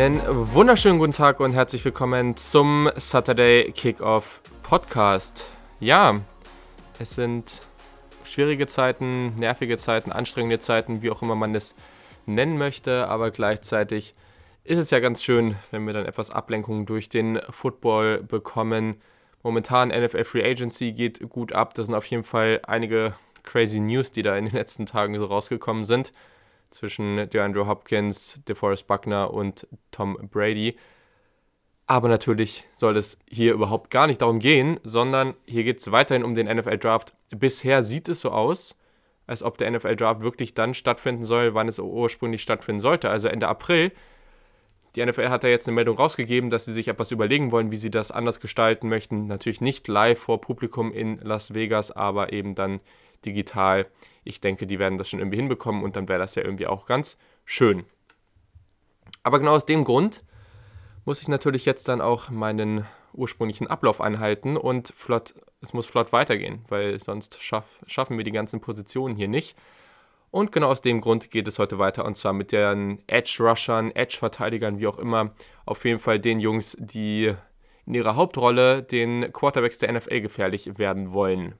Einen wunderschönen guten Tag und herzlich willkommen zum Saturday Kickoff Podcast. Ja, es sind schwierige Zeiten, nervige Zeiten, anstrengende Zeiten, wie auch immer man es nennen möchte, aber gleichzeitig ist es ja ganz schön, wenn wir dann etwas Ablenkung durch den Football bekommen. Momentan NFL Free Agency geht gut ab. Da sind auf jeden Fall einige crazy News, die da in den letzten Tagen so rausgekommen sind. Zwischen DeAndre Hopkins, DeForest Buckner und Tom Brady. Aber natürlich soll es hier überhaupt gar nicht darum gehen, sondern hier geht es weiterhin um den NFL Draft. Bisher sieht es so aus, als ob der NFL Draft wirklich dann stattfinden soll, wann es ursprünglich stattfinden sollte, also Ende April. Die NFL hat da jetzt eine Meldung rausgegeben, dass sie sich etwas überlegen wollen, wie sie das anders gestalten möchten. Natürlich nicht live vor Publikum in Las Vegas, aber eben dann digital. Ich denke, die werden das schon irgendwie hinbekommen und dann wäre das ja irgendwie auch ganz schön. Aber genau aus dem Grund muss ich natürlich jetzt dann auch meinen ursprünglichen Ablauf einhalten und flott, es muss flott weitergehen, weil sonst schaff, schaffen wir die ganzen Positionen hier nicht. Und genau aus dem Grund geht es heute weiter und zwar mit den Edge-Rushern, Edge-Verteidigern, wie auch immer. Auf jeden Fall den Jungs, die in ihrer Hauptrolle den Quarterbacks der NFL gefährlich werden wollen.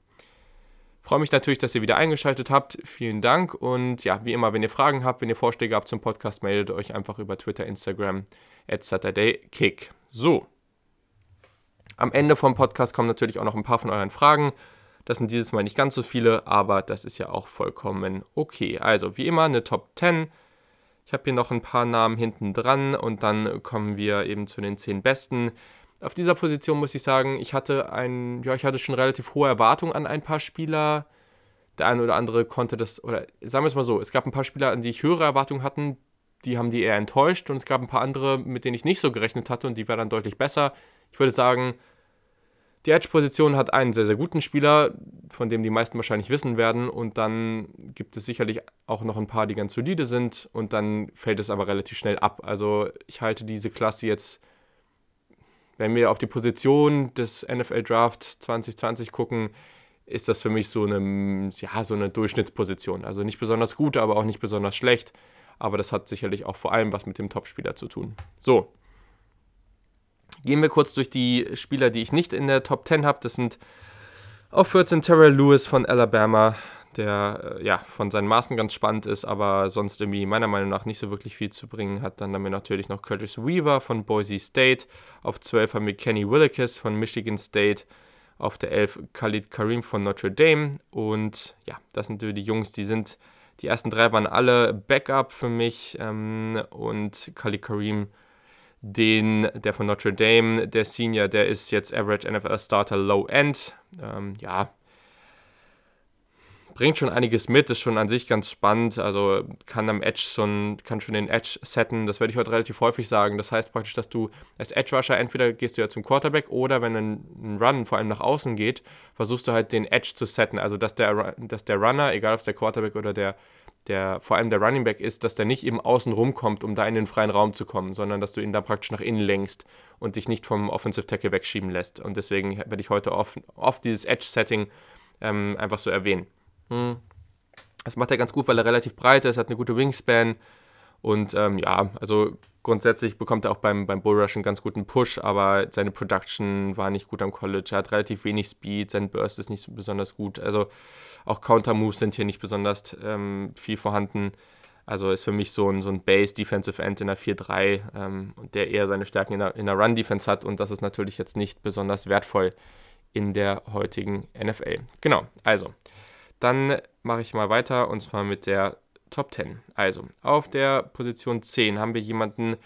Freue mich natürlich, dass ihr wieder eingeschaltet habt. Vielen Dank. Und ja, wie immer, wenn ihr Fragen habt, wenn ihr Vorschläge habt zum Podcast, meldet euch einfach über Twitter, Instagram, at SaturdayKick. So. Am Ende vom Podcast kommen natürlich auch noch ein paar von euren Fragen. Das sind dieses Mal nicht ganz so viele, aber das ist ja auch vollkommen okay. Also, wie immer, eine Top 10. Ich habe hier noch ein paar Namen hinten dran und dann kommen wir eben zu den 10 besten. Auf dieser Position muss ich sagen, ich hatte ein, ja, ich hatte schon relativ hohe Erwartungen an ein paar Spieler. Der eine oder andere konnte das, oder sagen wir es mal so, es gab ein paar Spieler, an die ich höhere Erwartungen hatte, die haben die eher enttäuscht und es gab ein paar andere, mit denen ich nicht so gerechnet hatte und die waren dann deutlich besser. Ich würde sagen, die Edge-Position hat einen sehr, sehr guten Spieler, von dem die meisten wahrscheinlich wissen werden. Und dann gibt es sicherlich auch noch ein paar, die ganz solide sind. Und dann fällt es aber relativ schnell ab. Also ich halte diese Klasse jetzt wenn wir auf die Position des NFL Draft 2020 gucken, ist das für mich so eine, ja, so eine Durchschnittsposition. Also nicht besonders gut, aber auch nicht besonders schlecht. Aber das hat sicherlich auch vor allem was mit dem Topspieler zu tun. So. Gehen wir kurz durch die Spieler, die ich nicht in der Top 10 habe. Das sind auf 14 Terrell Lewis von Alabama, der äh, ja von seinen Maßen ganz spannend ist, aber sonst irgendwie meiner Meinung nach nicht so wirklich viel zu bringen hat. Dann haben wir natürlich noch Curtis Weaver von Boise State. Auf 12 haben wir Kenny Willekes von Michigan State. Auf der 11 Khalid Karim von Notre Dame. Und ja, das sind die Jungs, die sind, die ersten drei waren alle Backup für mich. Ähm, und Khalid Karim, den, der von Notre Dame, der Senior, der ist jetzt Average NFL Starter Low End. Ähm, ja, bringt schon einiges mit, ist schon an sich ganz spannend. Also kann am Edge schon, kann schon den Edge setten. Das werde ich heute relativ häufig sagen. Das heißt praktisch, dass du als Edge Rusher entweder gehst du ja zum Quarterback oder wenn ein, Run vor allem nach außen geht, versuchst du halt den Edge zu setten. Also dass der, dass der Runner, egal ob es der Quarterback oder der, der vor allem der Running Back ist, dass der nicht eben außen rumkommt, um da in den freien Raum zu kommen, sondern dass du ihn dann praktisch nach innen lenkst und dich nicht vom Offensive Tackle wegschieben lässt. Und deswegen werde ich heute oft, oft dieses Edge-Setting ähm, einfach so erwähnen. Hm. Das macht er ganz gut, weil er relativ breit ist, hat eine gute Wingspan. Und ähm, ja, also grundsätzlich bekommt er auch beim, beim Bullrush einen ganz guten Push, aber seine Production war nicht gut am College. Er hat relativ wenig Speed, sein Burst ist nicht so besonders gut. Also auch Counter-Moves sind hier nicht besonders ähm, viel vorhanden. Also ist für mich so ein, so ein Base Defensive End in der 4-3, ähm, der eher seine Stärken in der, in der Run-Defense hat und das ist natürlich jetzt nicht besonders wertvoll in der heutigen NFL. Genau, also dann mache ich mal weiter und zwar mit der Top 10. Also, auf der Position 10 haben wir jemanden,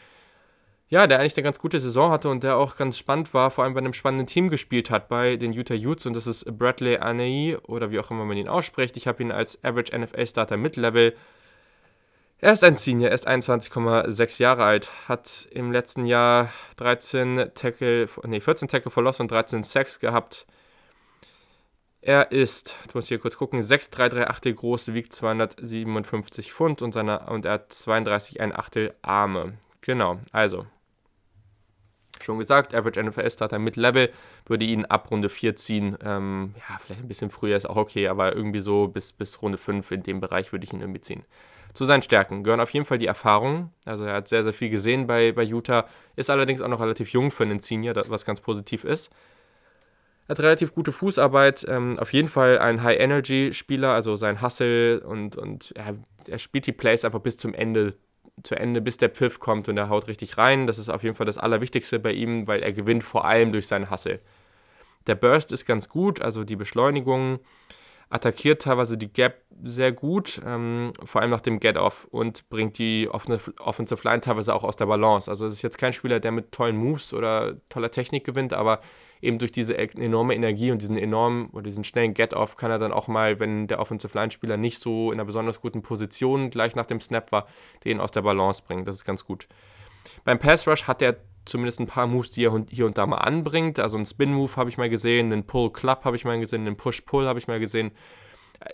ja, der eigentlich eine ganz gute Saison hatte und der auch ganz spannend war, vor allem bei einem spannenden Team gespielt hat, bei den Utah Utes und das ist Bradley Anei oder wie auch immer man ihn ausspricht. Ich habe ihn als Average NFL Starter Mid-Level. Er ist ein Senior, er ist 21,6 Jahre alt, hat im letzten Jahr 13 Tackle, nee, 14 Tackle verlost und 13 Sacks gehabt. Er ist, jetzt muss ich hier kurz gucken, 6,338 groß, wiegt 257 Pfund und, seine, und er hat 32 ein Achtel Arme. Genau, also. Schon gesagt, Average NFL Starter mit Level würde ihn ab Runde 4 ziehen. Ähm, ja, vielleicht ein bisschen früher ist auch okay, aber irgendwie so bis, bis Runde 5 in dem Bereich würde ich ihn irgendwie ziehen. Zu seinen Stärken gehören auf jeden Fall die Erfahrung. Also er hat sehr, sehr viel gesehen bei, bei Utah, ist allerdings auch noch relativ jung für einen Senior, was ganz positiv ist. Hat relativ gute Fußarbeit, ähm, auf jeden Fall ein High-Energy-Spieler, also sein Hustle und, und er, er spielt die Plays einfach bis zum Ende zu Ende, bis der Pfiff kommt und er haut richtig rein. Das ist auf jeden Fall das Allerwichtigste bei ihm, weil er gewinnt vor allem durch seinen Hustle. Der Burst ist ganz gut, also die Beschleunigung attackiert teilweise die Gap sehr gut, ähm, vor allem nach dem Get-Off und bringt die Offensive Line teilweise auch aus der Balance. Also es ist jetzt kein Spieler, der mit tollen Moves oder toller Technik gewinnt, aber eben durch diese e-, enorme Energie und diesen enormen oder diesen schnellen Get-Off kann er dann auch mal, wenn der Offensive Line-Spieler nicht so in einer besonders guten Position gleich nach dem Snap war, den aus der Balance bringen. Das ist ganz gut. Beim Pass Rush hat er zumindest ein paar Moves, die er hier und da mal anbringt. Also einen Spin-Move habe ich mal gesehen, einen Pull-Club habe ich mal gesehen, einen Push-Pull habe ich mal gesehen.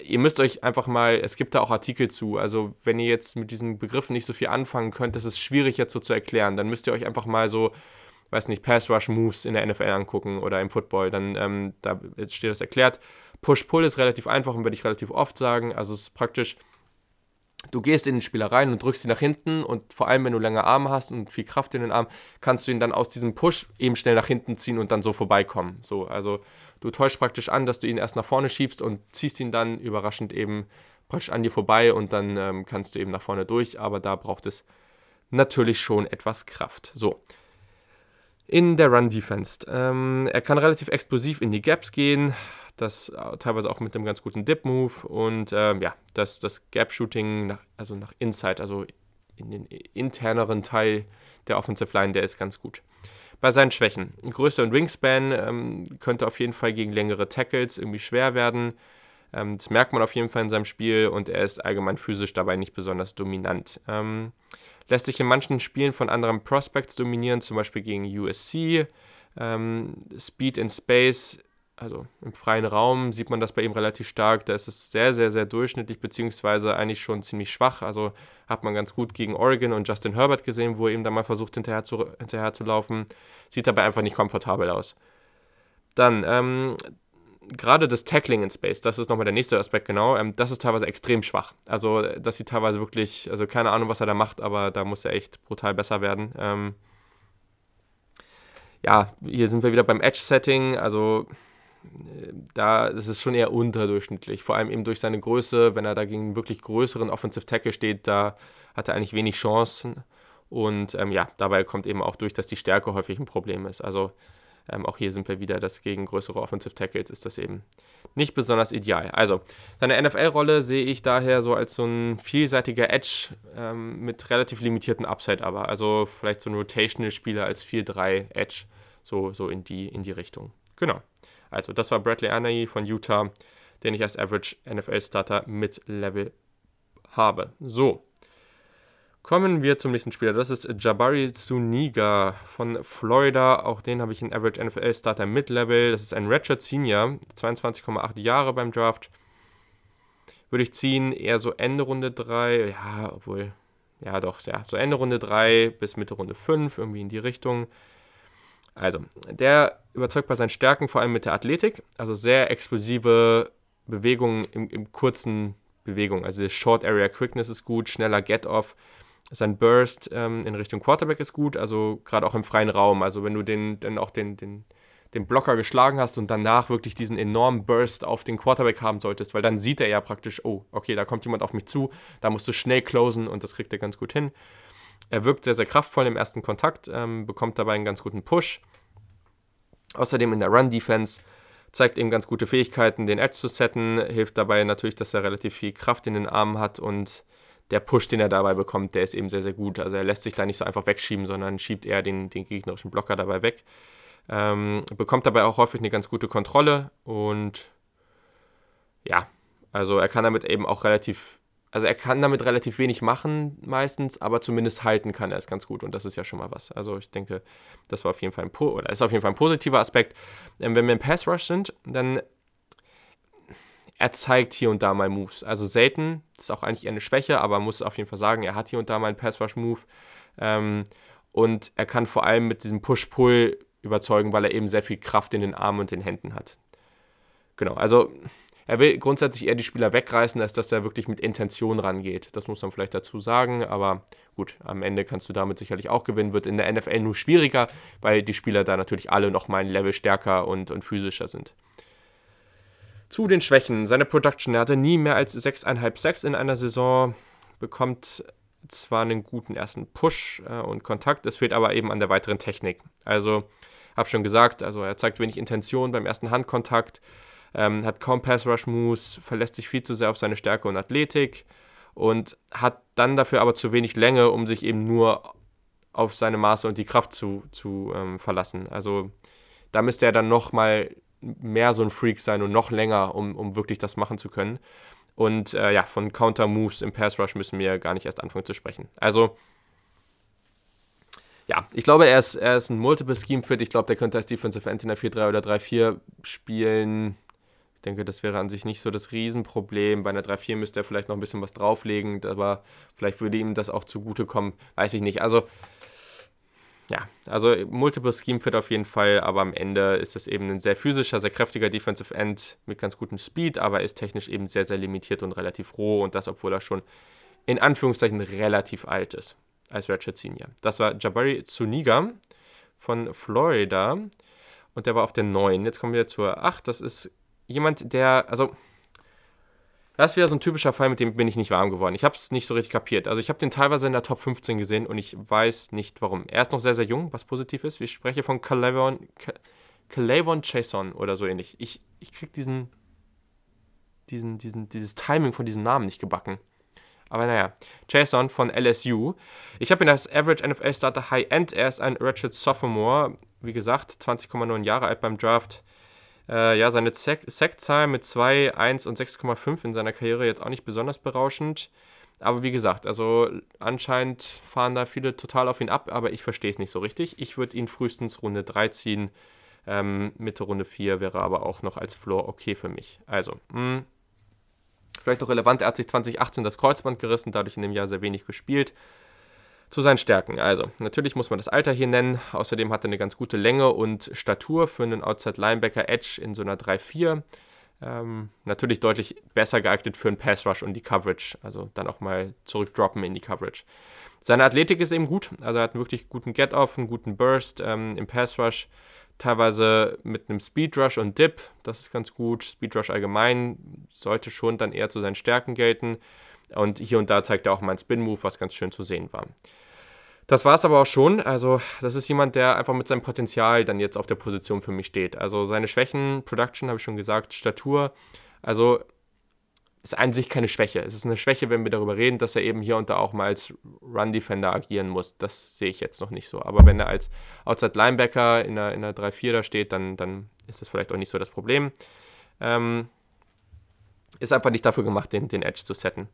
Ihr müsst euch einfach mal, es gibt da auch Artikel zu, also wenn ihr jetzt mit diesen Begriffen nicht so viel anfangen könnt, das ist schwierig jetzt so zu erklären, dann müsst ihr euch einfach mal so, weiß nicht, Pass-Rush-Moves in der NFL angucken oder im Football, dann ähm, da steht das erklärt. Push-Pull ist relativ einfach und werde ich relativ oft sagen, also es ist praktisch, du gehst in den Spieler rein und drückst ihn nach hinten und vor allem, wenn du lange Arme hast und viel Kraft in den Armen, kannst du ihn dann aus diesem Push eben schnell nach hinten ziehen und dann so vorbeikommen. So, also du täuschst praktisch an, dass du ihn erst nach vorne schiebst und ziehst ihn dann überraschend eben praktisch an dir vorbei und dann ähm, kannst du eben nach vorne durch, aber da braucht es natürlich schon etwas Kraft. So. In der Run-Defense. Ähm, er kann relativ explosiv in die Gaps gehen, das äh, teilweise auch mit einem ganz guten Dip-Move und ähm, ja, das, das Gap-Shooting, also nach Inside, also in den interneren Teil der Offensive Line, der ist ganz gut. Bei seinen Schwächen. Größe und Wingspan ähm, könnte auf jeden Fall gegen längere Tackles irgendwie schwer werden. Ähm, das merkt man auf jeden Fall in seinem Spiel und er ist allgemein physisch dabei nicht besonders dominant. Ähm, lässt sich in manchen Spielen von anderen Prospects dominieren, zum Beispiel gegen USC. Ähm, Speed in Space also im freien Raum sieht man das bei ihm relativ stark. Da ist es sehr, sehr, sehr durchschnittlich, beziehungsweise eigentlich schon ziemlich schwach. Also hat man ganz gut gegen Oregon und Justin Herbert gesehen, wo er ihm da mal versucht, hinterher zu, hinterher zu laufen. Sieht dabei einfach nicht komfortabel aus. Dann, ähm, gerade das Tackling in Space, das ist nochmal der nächste Aspekt genau, ähm, das ist teilweise extrem schwach. Also das sieht teilweise wirklich, also keine Ahnung, was er da macht, aber da muss er echt brutal besser werden. Ähm, ja, hier sind wir wieder beim Edge-Setting, also da ist es schon eher unterdurchschnittlich. Vor allem eben durch seine Größe, wenn er da gegen einen wirklich größeren Offensive Tackle steht, da hat er eigentlich wenig Chancen. Und ähm, ja, dabei kommt eben auch durch, dass die Stärke häufig ein Problem ist. Also ähm, auch hier sind wir wieder, dass gegen größere Offensive Tackles ist das eben nicht besonders ideal. Also seine NFL-Rolle sehe ich daher so als so ein vielseitiger Edge ähm, mit relativ limitierten Upside aber. Also vielleicht so ein Rotational-Spieler als 4-3 Edge, so, so in, die, in die Richtung. Genau. Also, das war Bradley Anai von Utah, den ich als Average NFL Starter mit Level habe. So. Kommen wir zum nächsten Spieler. Das ist Jabari Zuniga von Florida. Auch den habe ich in Average NFL Starter mit Level. Das ist ein Redshirt Senior, 22,8 Jahre beim Draft. Würde ich ziehen, eher so Ende Runde 3. Ja, obwohl, ja doch, ja, so Ende Runde 3 bis Mitte Runde 5, irgendwie in die Richtung. Also, der überzeugt bei seinen Stärken vor allem mit der Athletik, also sehr explosive Bewegungen im, im kurzen Bewegung. Also Short Area Quickness ist gut, schneller Get-Off. Sein Burst ähm, in Richtung Quarterback ist gut, also gerade auch im freien Raum. Also wenn du den dann auch den, den, den Blocker geschlagen hast und danach wirklich diesen enormen Burst auf den Quarterback haben solltest, weil dann sieht er ja praktisch, oh, okay, da kommt jemand auf mich zu, da musst du schnell closen und das kriegt er ganz gut hin. Er wirkt sehr, sehr kraftvoll im ersten Kontakt, ähm, bekommt dabei einen ganz guten Push. Außerdem in der Run-Defense zeigt eben ganz gute Fähigkeiten, den Edge zu setten, hilft dabei natürlich, dass er relativ viel Kraft in den Armen hat und der Push, den er dabei bekommt, der ist eben sehr, sehr gut. Also er lässt sich da nicht so einfach wegschieben, sondern schiebt eher den, den gegnerischen Blocker dabei weg. Ähm, bekommt dabei auch häufig eine ganz gute Kontrolle und ja, also er kann damit eben auch relativ also er kann damit relativ wenig machen meistens, aber zumindest halten kann er es ganz gut und das ist ja schon mal was. Also ich denke, das war auf jeden Fall ein, oder ist auf jeden Fall ein positiver Aspekt. Ähm, wenn wir im Pass Rush sind, dann er zeigt hier und da mal Moves. Also selten, ist auch eigentlich eher eine Schwäche, aber man muss auf jeden Fall sagen, er hat hier und da mal einen Pass Rush Move ähm, und er kann vor allem mit diesem Push-Pull überzeugen, weil er eben sehr viel Kraft in den Armen und den Händen hat. Genau, also er will grundsätzlich eher die Spieler wegreißen, als dass er wirklich mit Intention rangeht. Das muss man vielleicht dazu sagen, aber gut, am Ende kannst du damit sicherlich auch gewinnen. Wird in der NFL nur schwieriger, weil die Spieler da natürlich alle noch mal ein Level stärker und, und physischer sind. Zu den Schwächen. Seine Production. Er hatte nie mehr als 6,5 Sacks in einer Saison, bekommt zwar einen guten ersten Push äh, und Kontakt, es fehlt aber eben an der weiteren Technik. Also, habe schon gesagt, also er zeigt wenig Intention beim ersten Handkontakt, ähm, hat kaum Pass-Rush-Moves, verlässt sich viel zu sehr auf seine Stärke und Athletik und hat dann dafür aber zu wenig Länge, um sich eben nur auf seine Maße und die Kraft zu, zu ähm, verlassen. Also da müsste er dann noch mal mehr so ein Freak sein und noch länger, um, um wirklich das machen zu können. Und äh, ja, von Counter-Moves im Pass-Rush müssen wir gar nicht erst anfangen zu sprechen. Also ja, ich glaube, er ist, er ist ein Multiple-Scheme-Fit. Ich glaube, der könnte als Defensive End in der 4-3 oder 3-4 spielen. Ich denke, das wäre an sich nicht so das Riesenproblem. Bei einer 3-4 müsste er vielleicht noch ein bisschen was drauflegen, aber vielleicht würde ihm das auch zugutekommen, weiß ich nicht. Also, ja, also Multiple Scheme Fit auf jeden Fall, aber am Ende ist es eben ein sehr physischer, sehr kräftiger Defensive End mit ganz gutem Speed, aber ist technisch eben sehr, sehr limitiert und relativ roh und das, obwohl er schon in Anführungszeichen relativ alt ist als Ratchet Senior. Das war Jabari Zuniga von Florida und der war auf der 9. Jetzt kommen wir zur 8. Das ist jemand, der, also, das ist wieder so ein typischer Fall, mit dem bin ich nicht warm geworden. Ich habe es nicht so richtig kapiert. Also ich habe den teilweise in der Top 15 gesehen und ich weiß nicht warum. Er ist noch sehr, sehr jung, was positiv ist. Ich spreche von Calavon, Calavon Chason oder so ähnlich. Ich, ich krieg diesen, diesen, diesen, dieses Timing von diesem Namen nicht gebacken. Aber naja, Jason von LSU. Ich habe ihn als Average NFL Starter High End. Er ist ein Ratchet Sophomore. Wie gesagt, 20,9 Jahre alt beim Draft. Äh, ja, seine Sackzahl mit 2, 1 und 6,5 in seiner Karriere jetzt auch nicht besonders berauschend. Aber wie gesagt, also anscheinend fahren da viele total auf ihn ab, aber ich verstehe es nicht so richtig. Ich würde ihn frühestens Runde 3 ziehen. Ähm, Mitte Runde 4 wäre aber auch noch als Floor okay für mich. Also, mh, hm, vielleicht noch relevant, er hat sich 2018 das Kreuzband gerissen, dadurch in dem Jahr sehr wenig gespielt zu seinen Stärken. Also, natürlich muss man das Alter hier nennen. Außerdem hat er eine ganz gute Länge und Statur für einen Outside Linebacker Edge in so einer 3-4. Ähm, natürlich deutlich besser geeignet für einen Pass Rush und die Coverage. Also dann auch mal zurückdroppen in die Coverage. Seine Athletik ist eben gut. Also er hat einen wirklich guten Get-Off, einen guten Burst ähm, im Pass Rush. Teilweise mit einem Speed Rush und Dip. Das ist ganz gut. Speed Rush allgemein sollte schon dann eher zu seinen Stärken gelten. Und hier und da zeigt er auch mal einen Spin-Move, was ganz schön zu sehen war. Das war es aber auch schon. Also, das ist jemand, der einfach mit seinem Potenzial dann jetzt auf der Position für mich steht. Also, seine Schwächen, Production habe ich schon gesagt, Statur, also ist an sich keine Schwäche. Es ist eine Schwäche, wenn wir darüber reden, dass er eben hier und da auch mal als Run-Defender agieren muss. Das sehe ich jetzt noch nicht so. Aber wenn er als Outside Linebacker in einer, in einer 3-4 da steht, dann, dann ist das vielleicht auch nicht so das Problem. Ähm, ist einfach nicht dafür gemacht, den, den Edge zu setten.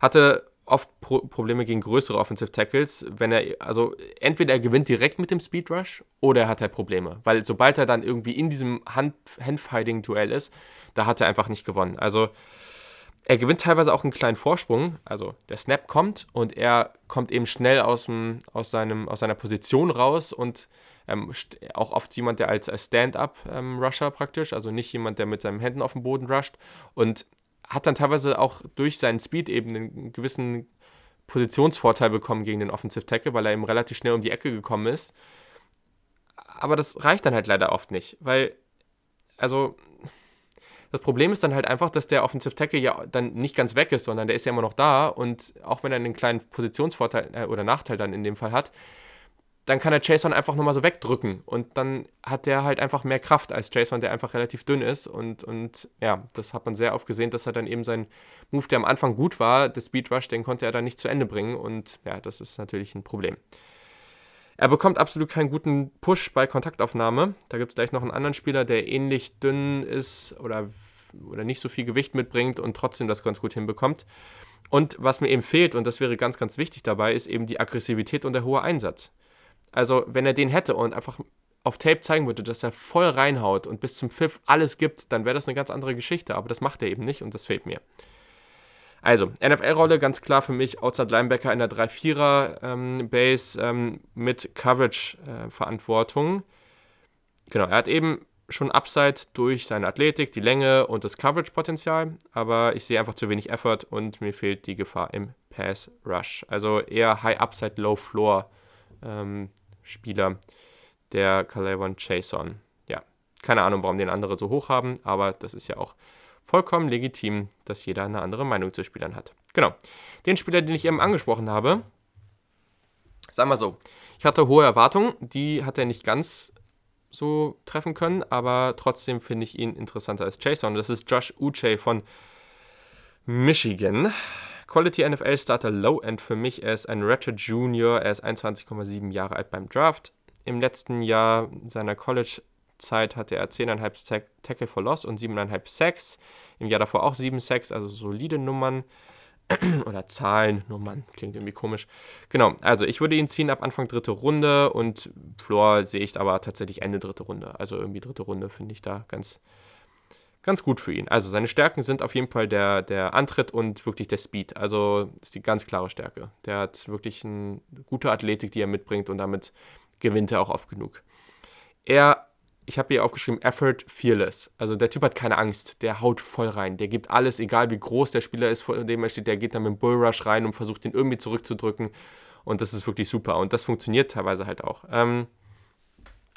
Hatte oft Pro Probleme gegen größere Offensive Tackles, wenn er, also entweder er gewinnt direkt mit dem Speed Rush oder er hat halt Probleme. Weil sobald er dann irgendwie in diesem Hand Handfighting-Duell ist, da hat er einfach nicht gewonnen. Also er gewinnt teilweise auch einen kleinen Vorsprung. Also der Snap kommt und er kommt eben schnell aus, dem, aus, seinem, aus seiner Position raus und ähm, auch oft jemand, der als, Stand-up-Rusher ähm, praktisch, also nicht jemand, der mit seinen Händen auf den Boden rusht. Und hat dann teilweise auch durch seinen Speed eben einen gewissen Positionsvorteil bekommen gegen den Offensive Tackle, weil er eben relativ schnell um die Ecke gekommen ist. Aber das reicht dann halt leider oft nicht, weil, also, das Problem ist dann halt einfach, dass der Offensive Tackle ja dann nicht ganz weg ist, sondern der ist ja immer noch da und auch wenn er einen kleinen Positionsvorteil äh, oder Nachteil dann in dem Fall hat, dann kann er Jason einfach nochmal so wegdrücken und dann hat der halt einfach mehr Kraft als Jason, der einfach relativ dünn ist und, und ja, das hat man sehr oft gesehen, dass er dann eben sein Move, der am Anfang gut war, der Speed Rush, den konnte er dann nicht zu Ende bringen und ja, das ist natürlich ein Problem. Er bekommt absolut keinen guten Push bei Kontaktaufnahme. Da gibt es gleich noch einen anderen Spieler, der ähnlich dünn ist oder, oder nicht so viel Gewicht mitbringt und trotzdem das ganz gut hinbekommt. Und was mir eben fehlt, und das wäre ganz, ganz wichtig dabei, ist eben die Aggressivität und der hohe Einsatz. Also, wenn er den hätte und einfach auf Tape zeigen würde, dass er voll reinhaut und bis zum Pfiff alles gibt, dann wäre das eine ganz andere Geschichte. Aber das macht er eben nicht und das fehlt mir. Also, NFL-Rolle ganz klar für mich, Outside Linebacker in der 3-4er-Base ähm, ähm, mit Coverage-Verantwortung. Äh, genau, er hat eben schon Upside durch seine Athletik, die Länge und das Coverage-Potenzial, aber ich sehe einfach zu wenig Effort und mir fehlt die Gefahr im Pass Rush. Also eher High Upside, Low Floor ähm, Spieler, der Calevon Chason. Ja, keine Ahnung, warum den andere so hoch haben, aber das ist ja auch vollkommen legitim, dass jeder eine andere Meinung zu Spielern hat. Genau. Den Spieler, den ich eben angesprochen habe, sag mal so, ich hatte hohe Erwartungen, die hat er nicht ganz so treffen können, aber trotzdem finde ich ihn interessanter als Jason. Das ist Josh Uche von Michigan. Quality NFL Starter Low End für mich. Er ist ein Ratchet Junior. Er ist 21,7 Jahre alt beim Draft. Im letzten Jahr seiner College-Zeit hatte er 10,5 Tackle for Loss und 7,5 Sacks. Im Jahr davor auch 7 Sacks, also solide Nummern. oder Zahlen, Nummern, klingt irgendwie komisch. Genau, also ich würde ihn ziehen ab Anfang dritte Runde und Floor sehe ich aber tatsächlich Ende dritte Runde. Also irgendwie dritte Runde finde ich da ganz, ganz gut für ihn. Also seine Stärken sind auf jeden Fall der, der Antritt und wirklich der Speed. Also ist die ganz klare Stärke. Der hat wirklich eine gute Athletik, die er mitbringt und damit gewinnt er auch oft genug. Er ich habe hier aufgeschrieben, Effort Fearless. Also der Typ hat keine Angst, der haut voll rein. Der gibt alles, egal wie groß der Spieler ist, vor dem er steht, der geht dann mit dem Bullrush rein und versucht ihn irgendwie zurückzudrücken. Und das ist wirklich super. Und das funktioniert teilweise halt auch. Ähm,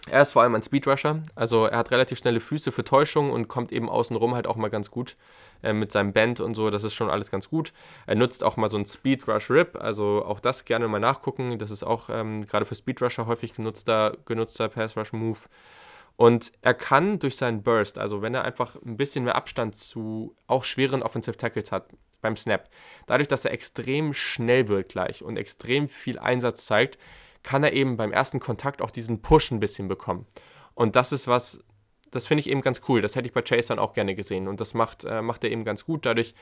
er ist vor allem ein Speedrusher, also er hat relativ schnelle Füße für Täuschung und kommt eben außenrum halt auch mal ganz gut äh, mit seinem Band und so, das ist schon alles ganz gut. Er nutzt auch mal so einen Speedrush Rip, also auch das gerne mal nachgucken, das ist auch ähm, gerade für Speedrusher häufig genutzter, genutzter Pass Rush Move. Und er kann durch seinen Burst, also wenn er einfach ein bisschen mehr Abstand zu auch schweren Offensive Tackles hat beim Snap, dadurch, dass er extrem schnell wird gleich und extrem viel Einsatz zeigt, kann er eben beim ersten Kontakt auch diesen Push ein bisschen bekommen. Und das ist was, das finde ich eben ganz cool. Das hätte ich bei Chase dann auch gerne gesehen. Und das macht, äh, macht er eben ganz gut. Dadurch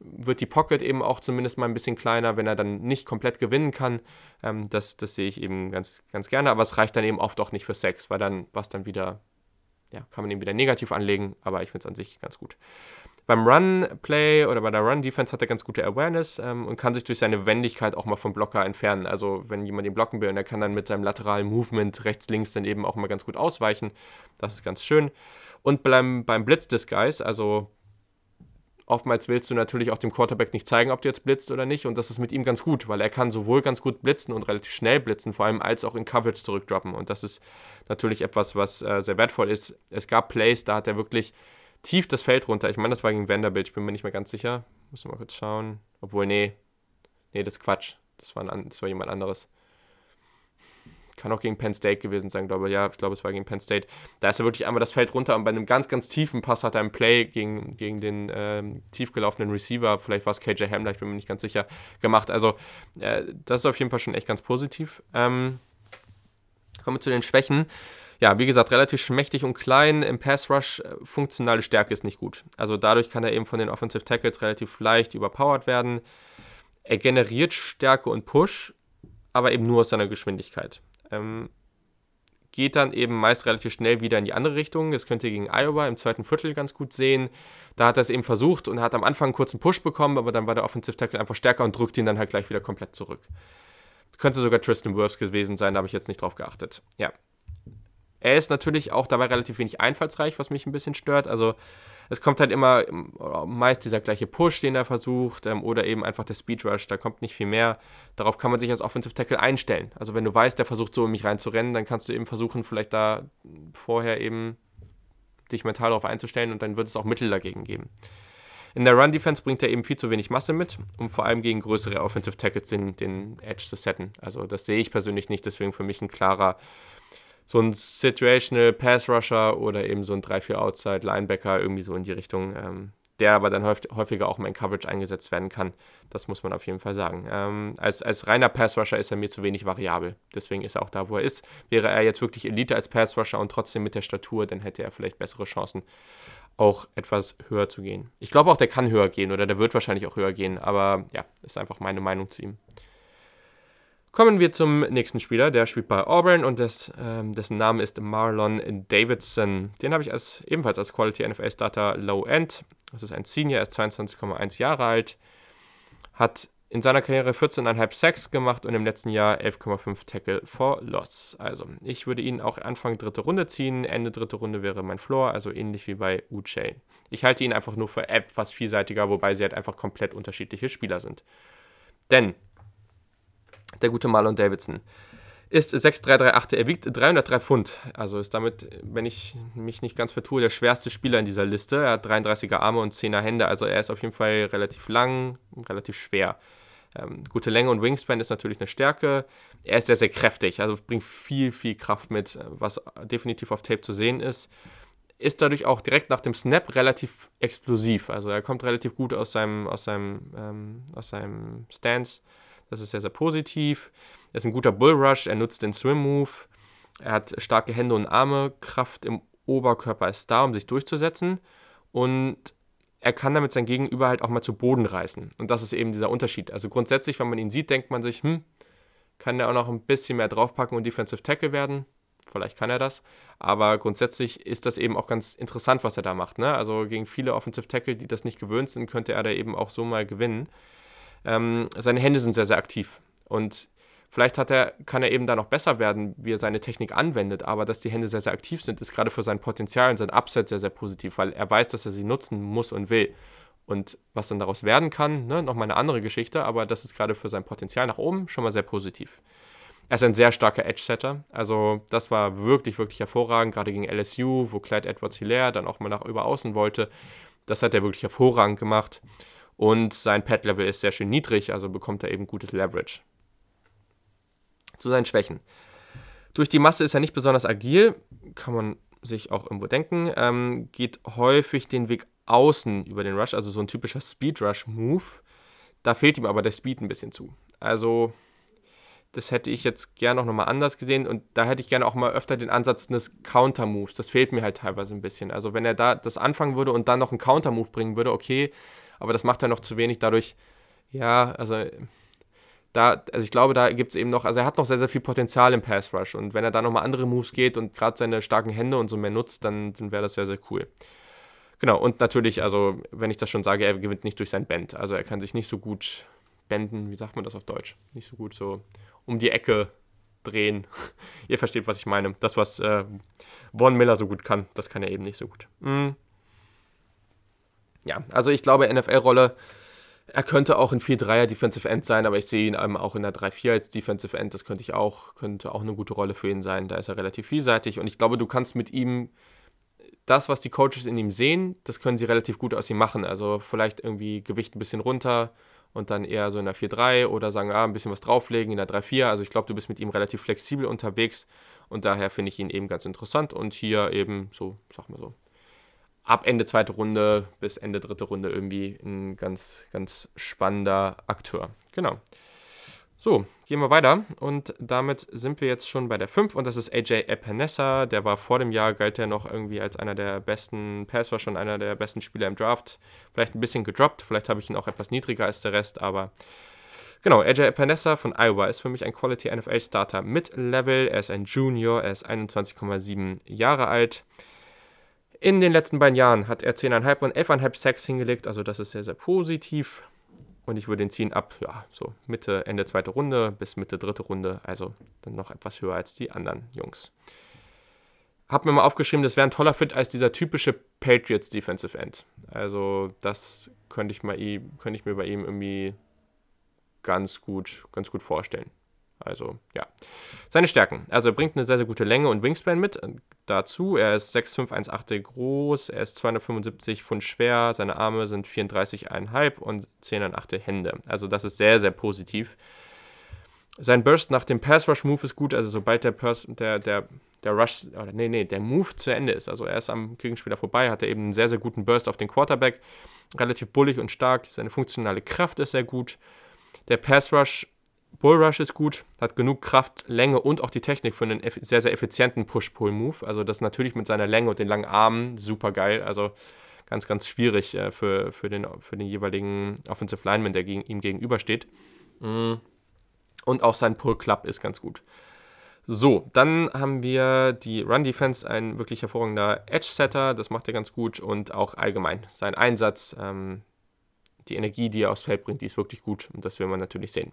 wird die Pocket eben auch zumindest mal ein bisschen kleiner, wenn er dann nicht komplett gewinnen kann. Ähm, das, das sehe ich eben ganz, ganz gerne, aber es reicht dann eben oft auch nicht für Sex, weil dann was dann wieder, ja, kann man eben wieder negativ anlegen, aber ich finde es an sich ganz gut. Beim Run-Play oder bei der Run-Defense hat er ganz gute Awareness ähm, und kann sich durch seine Wendigkeit auch mal vom Blocker entfernen. Also wenn jemand ihn blocken will und er kann dann mit seinem lateralen Movement rechts, links dann eben auch mal ganz gut ausweichen. Das ist ganz schön. Und beim, beim Blitz-Disguise, also Oftmals willst du natürlich auch dem Quarterback nicht zeigen, ob du jetzt blitzt oder nicht. Und das ist mit ihm ganz gut, weil er kann sowohl ganz gut blitzen und relativ schnell blitzen, vor allem als auch in Coverage zurückdroppen. Und das ist natürlich etwas, was äh, sehr wertvoll ist. Es gab Plays, da hat er wirklich tief das Feld runter. Ich meine, das war gegen Vanderbilt, ich bin mir nicht mehr ganz sicher. Muss mal kurz schauen. Obwohl, nee. Nee, das ist Quatsch. Das war, ein, das war jemand anderes kann auch gegen Penn State gewesen sein, glaube ich. Ja, ich glaube, es war gegen Penn State. Da ist er wirklich einmal das Feld runter und bei einem ganz, ganz tiefen Pass hat er einen Play gegen, gegen den ähm, tief Receiver, vielleicht war es KJ Hamler, ich bin mir nicht ganz sicher, gemacht. Also, äh, das ist auf jeden Fall schon echt ganz positiv. Ähm, kommen wir zu den Schwächen. Ja, wie gesagt, relativ schmächtig und klein. Im Pass Rush äh, funktionale Stärke ist nicht gut. Also dadurch kann er eben von den Offensive Tackles relativ leicht überpowered werden. Er generiert Stärke und Push, aber eben nur aus seiner Geschwindigkeit. Ähm, geht dann eben meist relativ schnell wieder in die andere Richtung. Das könnt ihr gegen Iowa im zweiten Viertel ganz gut sehen. Da hat er es eben versucht und hat am Anfang einen kurzen Push bekommen, aber dann war der Offensive Tackle einfach stärker und drückt ihn dann halt gleich wieder komplett zurück. Könnte sogar Tristan Wirfs gewesen sein, da habe ich jetzt nicht drauf geachtet. Ja. Er ist natürlich auch dabei relativ wenig einfallsreich, was mich ein bisschen stört. Also es kommt halt immer meist dieser gleiche Push, den er versucht, ähm, oder eben einfach der Speed Rush, da kommt nicht viel mehr. Darauf kann man sich als Offensive Tackle einstellen. Also wenn du weißt, der versucht so in mich reinzurennen, dann kannst du eben versuchen, vielleicht da vorher eben dich mental darauf einzustellen und dann wird es auch Mittel dagegen geben. In der Run-Defense bringt er eben viel zu wenig Masse mit, um vor allem gegen größere Offensive Tackles den, den Edge zu setten. Also das sehe ich persönlich nicht, deswegen für mich ein klarer so ein Situational Pass Rusher oder eben so ein 3-4 Outside Linebacker, irgendwie so in die Richtung, ähm, der aber dann häufiger auch mal in Coverage eingesetzt werden kann. Das muss man auf jeden Fall sagen. Ähm, als, als reiner Pass Rusher ist er mir zu wenig variabel. Deswegen ist er auch da, wo er ist. Wäre er jetzt wirklich Elite als Pass Rusher und trotzdem mit der Statur, dann hätte er vielleicht bessere Chancen, auch etwas höher zu gehen. Ich glaube auch, der kann höher gehen oder der wird wahrscheinlich auch höher gehen, aber ja, ist einfach meine Meinung zu ihm. Kommen wir zum nächsten Spieler, der spielt bei Auburn und des, ähm, dessen Name ist Marlon Davidson. Den habe ich als, ebenfalls als Quality NFL Starter Low End. Das ist ein Senior, er ist 22,1 Jahre alt, hat in seiner Karriere 14,5 Sacks gemacht und im letzten Jahr 11,5 Tackle for Loss. Also, ich würde ihn auch Anfang dritte Runde ziehen. Ende dritte Runde wäre mein Floor, also ähnlich wie bei Uche. Ich halte ihn einfach nur für etwas vielseitiger, wobei sie halt einfach komplett unterschiedliche Spieler sind. Denn der gute Marlon Davidson ist 6,338. Er wiegt 303 Pfund. Also ist damit, wenn ich mich nicht ganz vertue, der schwerste Spieler in dieser Liste. Er hat 33er Arme und 10er Hände. Also er ist auf jeden Fall relativ lang, relativ schwer. Ähm, gute Länge und Wingspan ist natürlich eine Stärke. Er ist sehr, sehr kräftig, also bringt viel, viel Kraft mit, was definitiv auf Tape zu sehen ist. Ist dadurch auch direkt nach dem Snap relativ explosiv. Also er kommt relativ gut aus seinem, aus seinem, ähm, aus seinem Stance. Das ist sehr, sehr positiv. Er ist ein guter Bullrush, er nutzt den Swim-Move. Er hat starke Hände und Arme, Kraft im Oberkörper ist da, um sich durchzusetzen. Und er kann damit sein Gegenüber halt auch mal zu Boden reißen. Und das ist eben dieser Unterschied. Also grundsätzlich, wenn man ihn sieht, denkt man sich, hm, kann der auch noch ein bisschen mehr draufpacken und Defensive Tackle werden? Vielleicht kann er das. Aber grundsätzlich ist das eben auch ganz interessant, was er da macht. Ne? Also gegen viele Offensive Tackle, die das nicht gewöhnt sind, könnte er da eben auch so mal gewinnen. Ähm, seine Hände sind sehr, sehr aktiv. Und Vielleicht hat er, kann er eben da noch besser werden, wie er seine Technik anwendet, aber dass die Hände sehr, sehr aktiv sind, ist gerade für sein Potenzial und sein Upset sehr, sehr positiv, weil er weiß, dass er sie nutzen muss und will. Und was dann daraus werden kann, ne, nochmal eine andere Geschichte, aber das ist gerade für sein Potenzial nach oben schon mal sehr positiv. Er ist ein sehr starker Edge-Setter. Also, das war wirklich, wirklich hervorragend, gerade gegen LSU, wo Clyde Edwards-Hilaire dann auch mal nach über außen wollte. Das hat er wirklich hervorragend gemacht. Und sein Pad-Level ist sehr schön niedrig, also bekommt er eben gutes Leverage zu seinen Schwächen. Durch die Masse ist er nicht besonders agil, kann man sich auch irgendwo denken. Ähm, geht häufig den Weg außen über den Rush, also so ein typischer Speed-Rush-Move. Da fehlt ihm aber der Speed ein bisschen zu. Also, das hätte ich jetzt gerne auch nochmal anders gesehen und da hätte ich gerne auch mal öfter den Ansatz des Counter-Moves. Das fehlt mir halt teilweise ein bisschen. Also, wenn er da das anfangen würde und dann noch einen Counter-Move bringen würde, okay, aber das macht er noch zu wenig. Dadurch, ja, also da, also ich glaube, da gibt es eben noch, also er hat noch sehr, sehr viel Potenzial im Pass Rush und wenn er da nochmal andere Moves geht und gerade seine starken Hände und so mehr nutzt, dann, dann wäre das sehr, sehr cool. Genau, und natürlich, also wenn ich das schon sage, er gewinnt nicht durch sein Bend. Also er kann sich nicht so gut benden, wie sagt man das auf Deutsch? Nicht so gut so um die Ecke drehen. Ihr versteht, was ich meine. Das, was äh, Von Miller so gut kann, das kann er eben nicht so gut. Mm. Ja, also ich glaube, NFL-Rolle er könnte auch ein 4-3er Defensive End sein, aber ich sehe ihn auch in der 3-4 als Defensive End. Das könnte ich auch, könnte auch eine gute Rolle für ihn sein. Da ist er relativ vielseitig und ich glaube, du kannst mit ihm das, was die Coaches in ihm sehen, das können sie relativ gut aus ihm machen. Also vielleicht irgendwie Gewicht ein bisschen runter und dann eher so in der 4-3 oder sagen, ah, ein bisschen was drauflegen in der 3-4. Also ich glaube, du bist mit ihm relativ flexibel unterwegs und daher finde ich ihn eben ganz interessant und hier eben so, sag mal so, ab Ende zweite Runde bis Ende dritte Runde irgendwie ein ganz, ganz spannender Akteur. Genau. So, gehen wir weiter und damit sind wir jetzt schon bei der 5 und das ist AJ Epinesa. Der war vor dem Jahr, galt er noch irgendwie als einer der besten, Pass war schon einer der besten Spieler im Draft. Vielleicht ein bisschen gedroppt, vielleicht habe ich ihn auch etwas niedriger als der Rest, aber genau, AJ Epinesa von Iowa ist für mich ein Quality NFL Starter mit Level. Er ist ein Junior, er ist 21,7 Jahre alt. In den letzten beiden Jahren hat er 10,5 und 11,5 Sacks hingelegt, also das ist sehr, sehr positiv. Und ich würde ihn ziehen ab, ja, so Mitte, Ende zweite Runde bis Mitte dritte Runde, also dann noch etwas höher als die anderen Jungs. Hab mir mal aufgeschrieben, das wäre ein toller Fit als dieser typische Patriots Defensive End. Also das könnte ich, mal, könnte ich mir bei ihm irgendwie ganz gut, ganz gut vorstellen. Also, ja. Seine Stärken. Also, er bringt eine sehr, sehr gute Länge und Wingspan mit. Dazu, er ist 6,518 groß, er ist 275 Pfund schwer, seine Arme sind 34,5 und 10,8 Hände. Also, das ist sehr, sehr positiv. Sein Burst nach dem Pass Rush Move ist gut, also sobald der, Pers der, der, der Rush, oder nee, nee, der Move zu Ende ist, also er ist am Gegenspieler vorbei, hat er eben einen sehr, sehr guten Burst auf den Quarterback, relativ bullig und stark, seine funktionale Kraft ist sehr gut. Der Pass Rush Bullrush ist gut, hat genug Kraft, Länge und auch die Technik für einen sehr, sehr effizienten Push-Pull-Move. Also das natürlich mit seiner Länge und den langen Armen super geil. Also ganz, ganz schwierig äh, für, für, den, für den jeweiligen Offensive Lineman, der gegen, ihm gegenübersteht. Mm. Und auch sein Pull-Club ist ganz gut. So, dann haben wir die Run-Defense, ein wirklich hervorragender Edge-Setter, das macht er ganz gut und auch allgemein sein Einsatz, ähm, Die Energie, die er aufs Feld bringt, die ist wirklich gut und das will man natürlich sehen.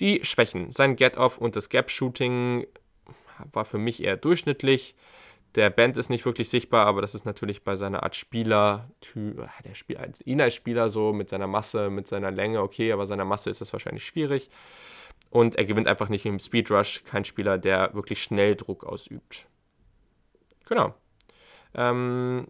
Die Schwächen. Sein Get-Off und das Gap-Shooting war für mich eher durchschnittlich. Der Band ist nicht wirklich sichtbar, aber das ist natürlich bei seiner Art Spieler, der Spiel, ihn als Spieler so mit seiner Masse, mit seiner Länge, okay, aber seiner Masse ist das wahrscheinlich schwierig. Und er gewinnt einfach nicht im Speedrush, kein Spieler, der wirklich schnell Druck ausübt. Genau. Ähm,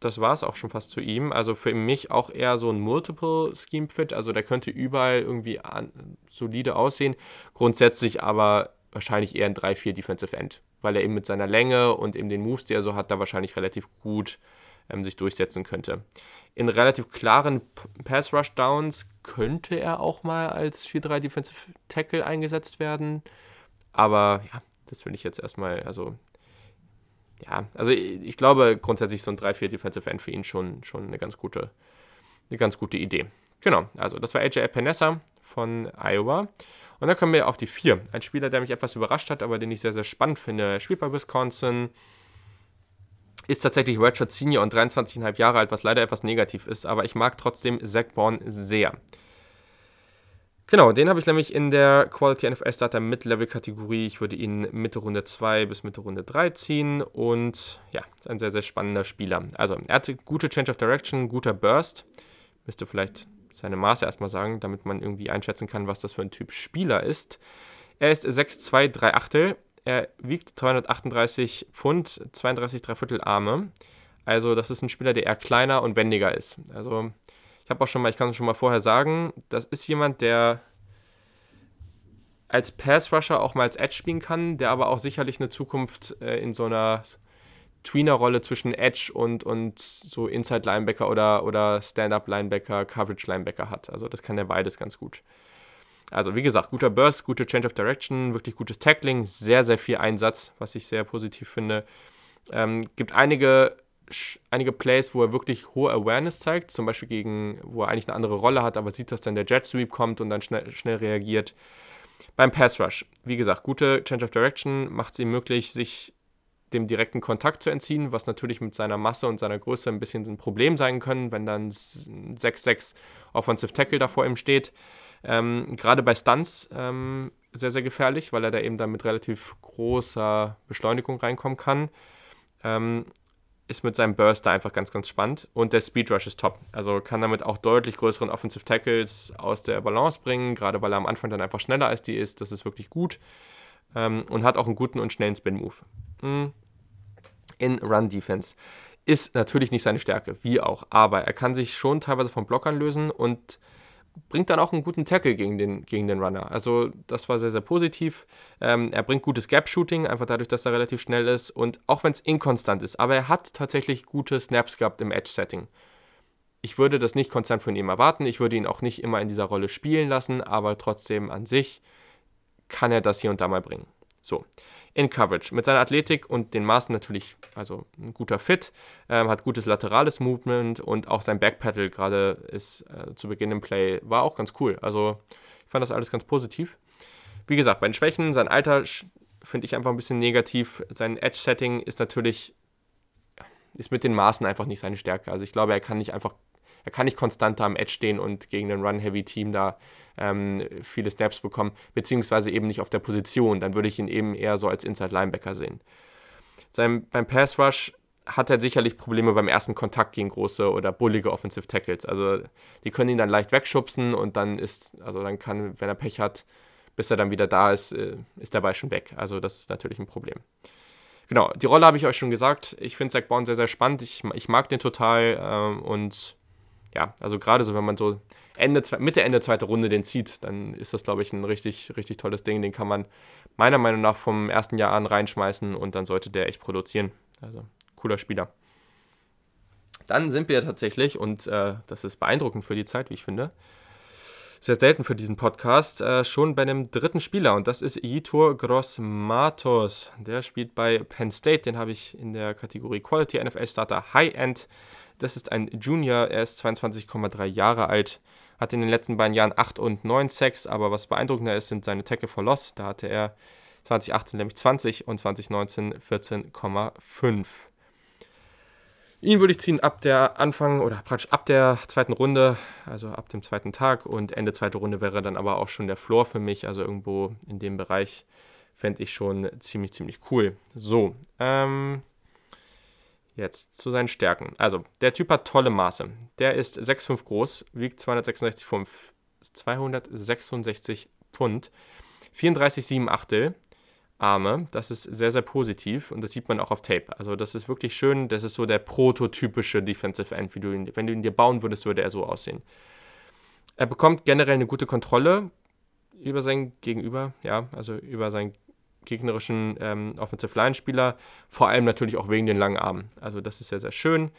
das war es auch schon fast zu ihm. Also für mich auch eher so ein Multiple Scheme Fit. Also der könnte überall irgendwie an, solide aussehen. Grundsätzlich aber wahrscheinlich eher ein 3-4 Defensive End, weil er eben mit seiner Länge und eben den Moves, die er so hat, da wahrscheinlich relativ gut ähm, sich durchsetzen könnte. In relativ klaren Pass Rush Downs könnte er auch mal als 4-3 Defensive Tackle eingesetzt werden. Aber ja, das will ich jetzt erstmal, also ja, also ich, glaube grundsätzlich so ein 3-4 Defensive End für ihn schon, schon eine ganz gute, eine ganz gute Idee. Genau, also das war AJ Penessa von Iowa. Und dann kommen wir auf die 4. Ein Spieler, der mich etwas überrascht hat, aber den ich sehr, sehr spannend finde. Er spielt bei Wisconsin, ist tatsächlich Redshirt Senior und 23,5 Jahre alt, was leider etwas negativ ist, aber ich mag trotzdem Zach Bourne sehr. Genau, den habe ich nämlich in der Quality NFL Starter Mid-Level-Kategorie. Ich würde ihn Mitte Runde 2 bis Mitte Runde 3 ziehen und ja, ist ein sehr, sehr spannender Spieler. Also, er hatte gute Change of Direction, guter Burst. Müsste vielleicht seine Maße erstmal sagen, damit man irgendwie einschätzen kann, was das für ein Typ Spieler ist. Er ist 6'2, 3 Achtel. Er wiegt 238 Pfund, 32 Dreiviertel Arme. Also, das ist ein Spieler, der eher kleiner und wendiger ist. Also, ich habe auch schon mal, ich kann es schon mal vorher sagen, das ist jemand, der als Pass-Rusher auch mal als Edge spielen kann, der aber auch sicherlich eine Zukunft äh, in so einer Tweener-Rolle zwischen Edge und, und so Inside-Linebacker oder, oder Stand-Up-Linebacker, Coverage-Linebacker hat. Also das kann er beides ganz gut. Also wie gesagt, guter Burst, gute Change of Direction, wirklich gutes Tackling, sehr, sehr viel Einsatz, was ich sehr positiv finde. Ähm, gibt einige einige Plays, wo er wirklich hohe Awareness zeigt, zum Beispiel gegen, wo er eigentlich eine andere Rolle hat, aber sieht, dass dann der Jet Sweep kommt und dann schnell, schnell reagiert. Beim Pass Rush, wie gesagt, gute Change of Direction macht es ihm möglich, sich dem direkten Kontakt zu entziehen, was natürlich mit seiner Masse und seiner Größe ein bisschen ein Problem sein können, wenn dann 6-6 Offensive Tackle da vor ihm steht. Ähm, Gerade bei Stunts ähm, sehr, sehr gefährlich, weil er da eben dann mit relativ großer Beschleunigung reinkommen kann. Ähm, ist mit seinem Burst da einfach ganz, ganz spannend. Und der Speed Rush ist top. Also kann damit auch deutlich größeren Offensive Tackles aus der Balance bringen, gerade weil er am Anfang dann einfach schneller als die ist. Das ist wirklich gut. Ähm, und hat auch einen guten und schnellen Spin-Move. Mhm. In Run-Defense. Ist natürlich nicht seine Stärke, wie auch. Aber er kann sich schon teilweise von Blockern lösen und bringt dann auch einen guten Tackle gegen den, gegen den Runner. Also das war sehr, sehr positiv. Ähm, er bringt gutes Gap-Shooting, einfach dadurch, dass er relativ schnell ist und auch wenn es inkonstant ist. Aber er hat tatsächlich gute Snaps gehabt im Edge-Setting. Ich würde das nicht konstant von ihm erwarten. Ich würde ihn auch nicht immer in dieser Rolle spielen lassen, aber trotzdem an sich kann er das hier und da mal bringen. So, in Coverage. Mit seiner Athletik und den Maßen natürlich, also ein guter Fit, ähm, hat gutes laterales Movement und auch sein Backpedal gerade ist äh, zu Beginn im Play, war auch ganz cool. Also ich fand das alles ganz positiv. Wie gesagt, bei den Schwächen, sein Alter finde ich einfach ein bisschen negativ. Sein Edge-Setting ist natürlich, ist mit den Maßen einfach nicht seine Stärke. Also ich glaube, er kann nicht einfach er kann nicht konstant da am Edge stehen und gegen ein Run-Heavy-Team da ähm, viele Snaps bekommen, beziehungsweise eben nicht auf der Position. Dann würde ich ihn eben eher so als Inside-Linebacker sehen. Sein, beim Pass-Rush hat er sicherlich Probleme beim ersten Kontakt gegen große oder bullige Offensive Tackles. Also die können ihn dann leicht wegschubsen und dann ist, also dann kann, wenn er Pech hat, bis er dann wieder da ist, äh, ist der Ball schon weg. Also das ist natürlich ein Problem. Genau, die Rolle habe ich euch schon gesagt. Ich finde Zach Bourne sehr, sehr spannend. Ich, ich mag den total ähm, und ja, also gerade so, wenn man so Ende, Mitte, Ende zweite Runde den zieht, dann ist das, glaube ich, ein richtig, richtig tolles Ding. Den kann man meiner Meinung nach vom ersten Jahr an reinschmeißen und dann sollte der echt produzieren. Also cooler Spieler. Dann sind wir tatsächlich, und äh, das ist beeindruckend für die Zeit, wie ich finde, sehr selten für diesen Podcast, äh, schon bei einem dritten Spieler und das ist Yitor Gross-Matos. Der spielt bei Penn State, den habe ich in der Kategorie Quality NFL Starter High End das ist ein Junior, er ist 22,3 Jahre alt, hat in den letzten beiden Jahren 8 und 9 Sacks, aber was beeindruckender ist, sind seine Tackle for Loss. Da hatte er 2018 nämlich 20 und 2019 14,5. Ihn würde ich ziehen ab der Anfang oder praktisch ab der zweiten Runde, also ab dem zweiten Tag und Ende zweite Runde wäre dann aber auch schon der Floor für mich, also irgendwo in dem Bereich fände ich schon ziemlich, ziemlich cool. So, ähm, jetzt zu seinen Stärken. Also, der Typ hat tolle Maße. Der ist 6,5 groß, wiegt 266 Pfund, 266 Pfund, 34,7 Achtel Arme. Das ist sehr, sehr positiv und das sieht man auch auf Tape. Also das ist wirklich schön. Das ist so der prototypische Defensive End. Wie du ihn, wenn du ihn dir bauen würdest, würde er so aussehen. Er bekommt generell eine gute Kontrolle über sein Gegenüber, ja, also über seinen gegnerischen ähm, Offensive Line Spieler, vor allem natürlich auch wegen den langen Armen. Also das ist sehr, sehr schön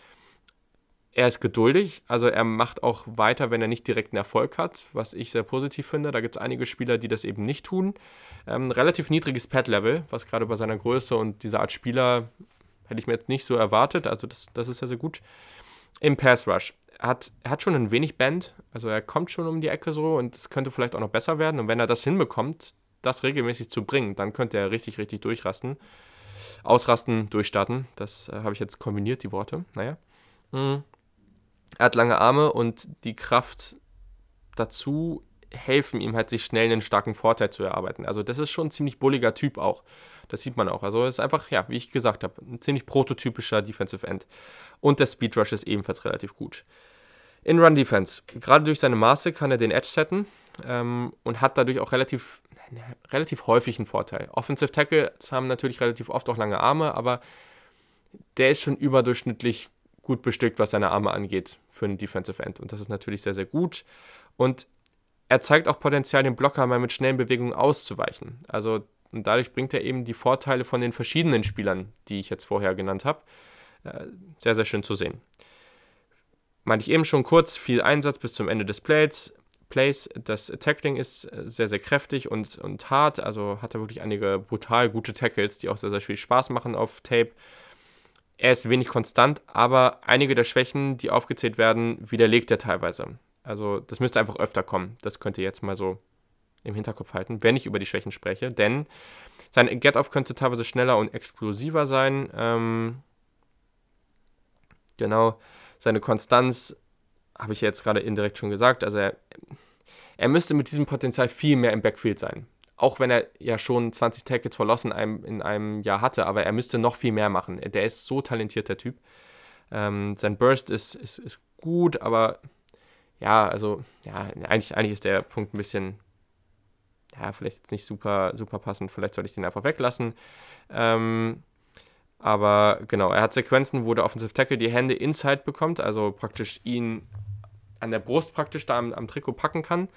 er ist geduldig, also er macht auch weiter, wenn er nicht direkten Erfolg hat, was ich sehr positiv finde. Da gibt es einige Spieler, die das eben nicht tun. Ähm, relativ niedriges Pad-Level, was gerade bei seiner Größe und dieser Art Spieler hätte ich mir jetzt nicht so erwartet. Also das, das ist sehr, sehr gut. Im Pass Rush. Er hat, er hat schon ein wenig Band, also er kommt schon um die Ecke so und es könnte vielleicht auch noch besser werden. Und wenn er das hinbekommt, das regelmäßig zu bringen, dann könnte er richtig, richtig durchrasten. Ausrasten, durchstarten. Das äh, habe ich jetzt kombiniert, die Worte. Naja. Mhm. Er hat lange Arme und die Kraft dazu helfen ihm halt, sich schnell einen starken Vorteil zu erarbeiten. Also das ist schon ein ziemlich bulliger Typ auch. Das sieht man auch. Also es ist einfach, ja, wie ich gesagt habe, ein ziemlich prototypischer Defensive End. Und der Speed Rush ist ebenfalls relativ gut. In Run Defense, gerade durch seine Maße kann er den Edge setten ähm, und hat dadurch auch relativ, relativ häufig einen Vorteil. Offensive Tackles haben natürlich relativ oft auch lange Arme, aber der ist schon überdurchschnittlich gut bestückt, was seine Arme angeht für einen Defensive End. Und das ist natürlich sehr, sehr gut. Und er zeigt auch Potenzial, den Blocker mal mit schnellen Bewegungen auszuweichen. Also und dadurch bringt er eben die Vorteile von den verschiedenen Spielern, die ich jetzt vorher genannt habe, äh, sehr, sehr schön zu sehen. Meinte ich eben schon kurz, viel Einsatz bis zum Ende des Plays. Plays. Das Tackling ist sehr, sehr kräftig und, und hart. Also hat er wirklich einige brutal gute Tackles, die auch sehr, sehr viel Spaß machen auf Tape. Er ist wenig konstant, aber einige der Schwächen, die aufgezählt werden, widerlegt er teilweise. Also das müsste einfach öfter kommen. Das könnt ihr jetzt mal so im Hinterkopf halten, wenn ich über die Schwächen spreche. Denn sein Get-Off könnte teilweise schneller und explosiver sein. Ähm, genau, seine Konstanz habe ich jetzt gerade indirekt schon gesagt. Also er, er müsste mit diesem Potenzial viel mehr im Backfield sein auch wenn er ja schon 20 Tackles verlassen in einem, in einem Jahr hatte, aber er müsste noch viel mehr machen. Der ist so talentiert, der Typ. Ähm, sein Burst ist, ist, ist gut, aber ja, also, ja, eigentlich, eigentlich ist der Punkt ein bisschen, ja, vielleicht jetzt nicht super, super passend. Vielleicht sollte ich den einfach weglassen. Ähm, aber genau, er hat Sequenzen, wo der Offensive Tackle die Hände inside bekommt, also praktisch ihn an der Brust praktisch da am, am Trikot packen kann.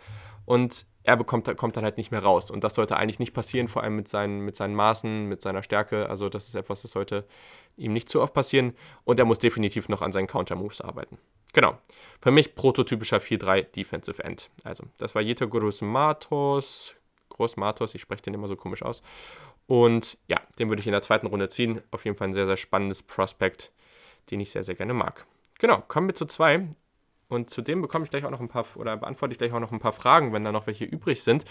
Und er bekommt, kommt dann halt nicht mehr raus. Und das sollte eigentlich nicht passieren, vor allem mit seinen, mit seinen Maßen, mit seiner Stärke. Also das ist etwas, das sollte ihm nicht zu oft passieren. Und er muss definitiv noch an seinen Counter-Moves arbeiten. Genau. Für mich prototypischer 4-3 Defensive End. Also das war Jeta Groß Matos. Groß Matos, ich spreche den immer so komisch aus. Und ja, den würde ich in der zweiten Runde ziehen. Auf jeden Fall ein sehr, sehr spannendes Prospekt, den ich sehr, sehr gerne mag. Genau, kommen wir zu zwei. Und zudem bekomme ich gleich auch noch ein paar, oder beantworte ich gleich auch noch ein paar Fragen, wenn da noch welche übrig sind.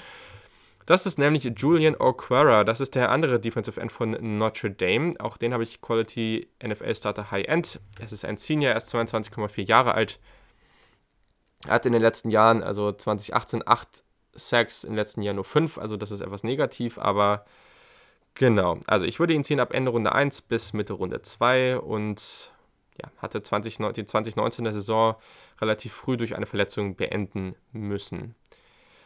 Das ist nämlich Julian O'Quara. Das ist der andere Defensive End von Notre Dame. Auch den habe ich Quality NFL Starter High End. Es ist ein Senior, er ist 22,4 Jahre alt. Er hat in den letzten Jahren, also 2018, 8 Sacks, im letzten Jahr nur 5. Also das ist etwas negativ, aber genau. Also ich würde ihn ziehen ab Ende Runde 1 bis Mitte Runde 2 und ja, hatte 20, die 2019er Saison relativ früh durch eine Verletzung beenden müssen.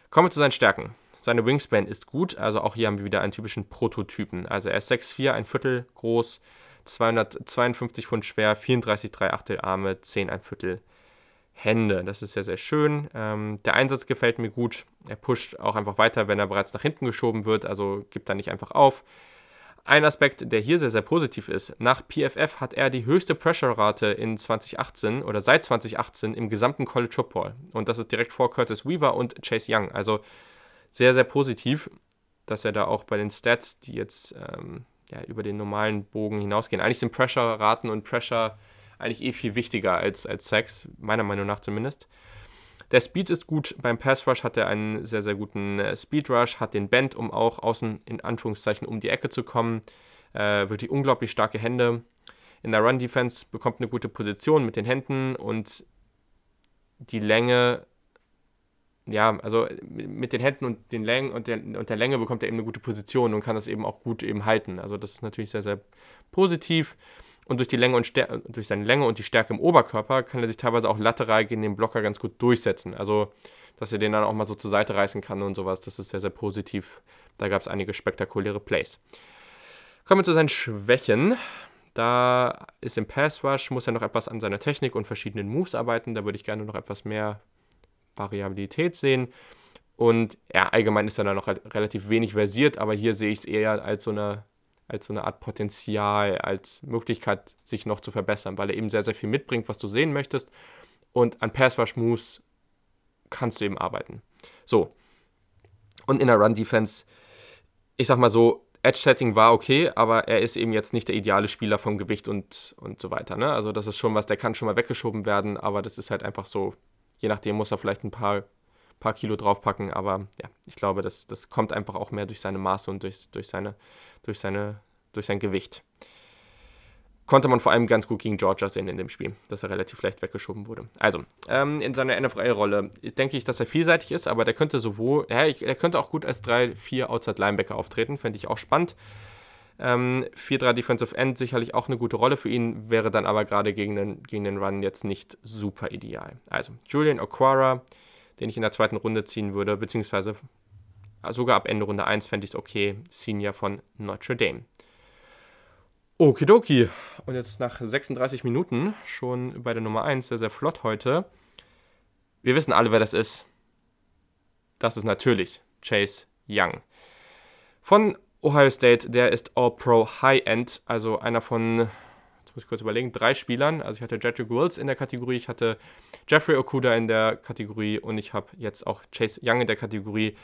Kommen wir zu seinen Stärken. Seine Wingspan ist gut, also auch hier haben wir wieder einen typischen Prototypen. Also er ist 6'4, ein Viertel groß, 252 Pfund schwer, 34 3 Achtel Arme, 10 ein Viertel Hände. Das ist sehr, sehr schön. Ähm, der Einsatz gefällt mir gut. Er pusht auch einfach weiter, wenn er bereits nach hinten geschoben wird, also gibt er nicht einfach auf. Ein Aspekt, der hier sehr, sehr positiv ist, nach PFF hat er die höchste Pressure-Rate in 2018 oder seit 2018 im gesamten College Football. Und das ist direkt vor Curtis Weaver und Chase Young. Also sehr, sehr positiv, dass er da auch bei den Stats, die jetzt ähm, ja, über den normalen Bogen hinausgehen. Eigentlich sind Pressure-Raten und Pressure eigentlich eh viel wichtiger als, als Sex, meiner Meinung nach zumindest. Der Speed ist gut. Beim Pass Rush hat er einen sehr, sehr guten äh, Speed Rush, hat den Bend, um auch außen in Anführungszeichen um die Ecke zu kommen. Äh, wirklich unglaublich starke Hände. in der Run-Defense, bekommt eine gute Position mit den Händen und die Länge, ja, also mit den Händen und den Längen und der, und der Länge bekommt er eben eine gute Position und kann das eben auch gut eben halten. Also das ist natürlich sehr, sehr positiv. Und durch die Länge und durch seine Länge und die Stärke im Oberkörper kann er sich teilweise auch lateral gegen den Blocker ganz gut durchsetzen. Also, dass er den dann auch mal so zur Seite reißen kann und sowas, das ist sehr, sehr positiv. Da gab es einige spektakuläre Plays. Kommen wir zu seinen Schwächen. Da ist im Pass Rush, muss er noch etwas an seiner Technik und verschiedenen Moves arbeiten. Da würde ich gerne noch etwas mehr Variabilität sehen. Und ja, allgemein ist er da noch relativ wenig versiert, aber hier sehe ich es eher als so eine als so eine Art Potenzial, als Möglichkeit, sich noch zu verbessern, weil er eben sehr, sehr viel mitbringt, was du sehen möchtest. Und an Pass-Rush-Moves kannst du eben arbeiten. So. Und in der Run-Defense, ich sag mal so, Edge-Setting war okay, aber er ist eben jetzt nicht der ideale Spieler vom Gewicht und, und so weiter. Ne? Also das ist schon was, der kann schon mal weggeschoben werden, aber das ist halt einfach so, je nachdem muss er vielleicht ein paar, paar Kilo draufpacken, aber ja, ich glaube, das, das kommt einfach auch mehr durch seine Maße und durch, durch seine durch, seine, durch sein Gewicht. Konnte man vor allem ganz gut gegen Georgia sehen in dem Spiel, dass er relativ leicht weggeschoben wurde. Also, ähm, in seiner NFL-Rolle denke ich, dass er vielseitig ist, aber der könnte sowohl, ja, ich, er könnte auch gut als 3-4 Outside Linebacker auftreten, fände ich auch spannend. Ähm, 4-3 Defensive End sicherlich auch eine gute Rolle für ihn, wäre dann aber gerade gegen den, gegen den Run jetzt nicht super ideal. Also, Julian Okwara, den ich in der zweiten Runde ziehen würde, beziehungsweise sogar ab Ende Runde 1 fände ich es okay. Senior von Notre Dame. Okidoki. Und jetzt nach 36 Minuten schon bei der Nummer 1, sehr, sehr flott heute. Wir wissen alle, wer das ist. Das ist natürlich Chase Young. Von Ohio State, der ist All-Pro High-End, also einer von, muss ich kurz überlegen, drei Spielern. Also ich hatte Jedrick Wills in der Kategorie, ich hatte Jeffrey Okuda in der Kategorie und ich habe jetzt auch Chase Young in der Kategorie.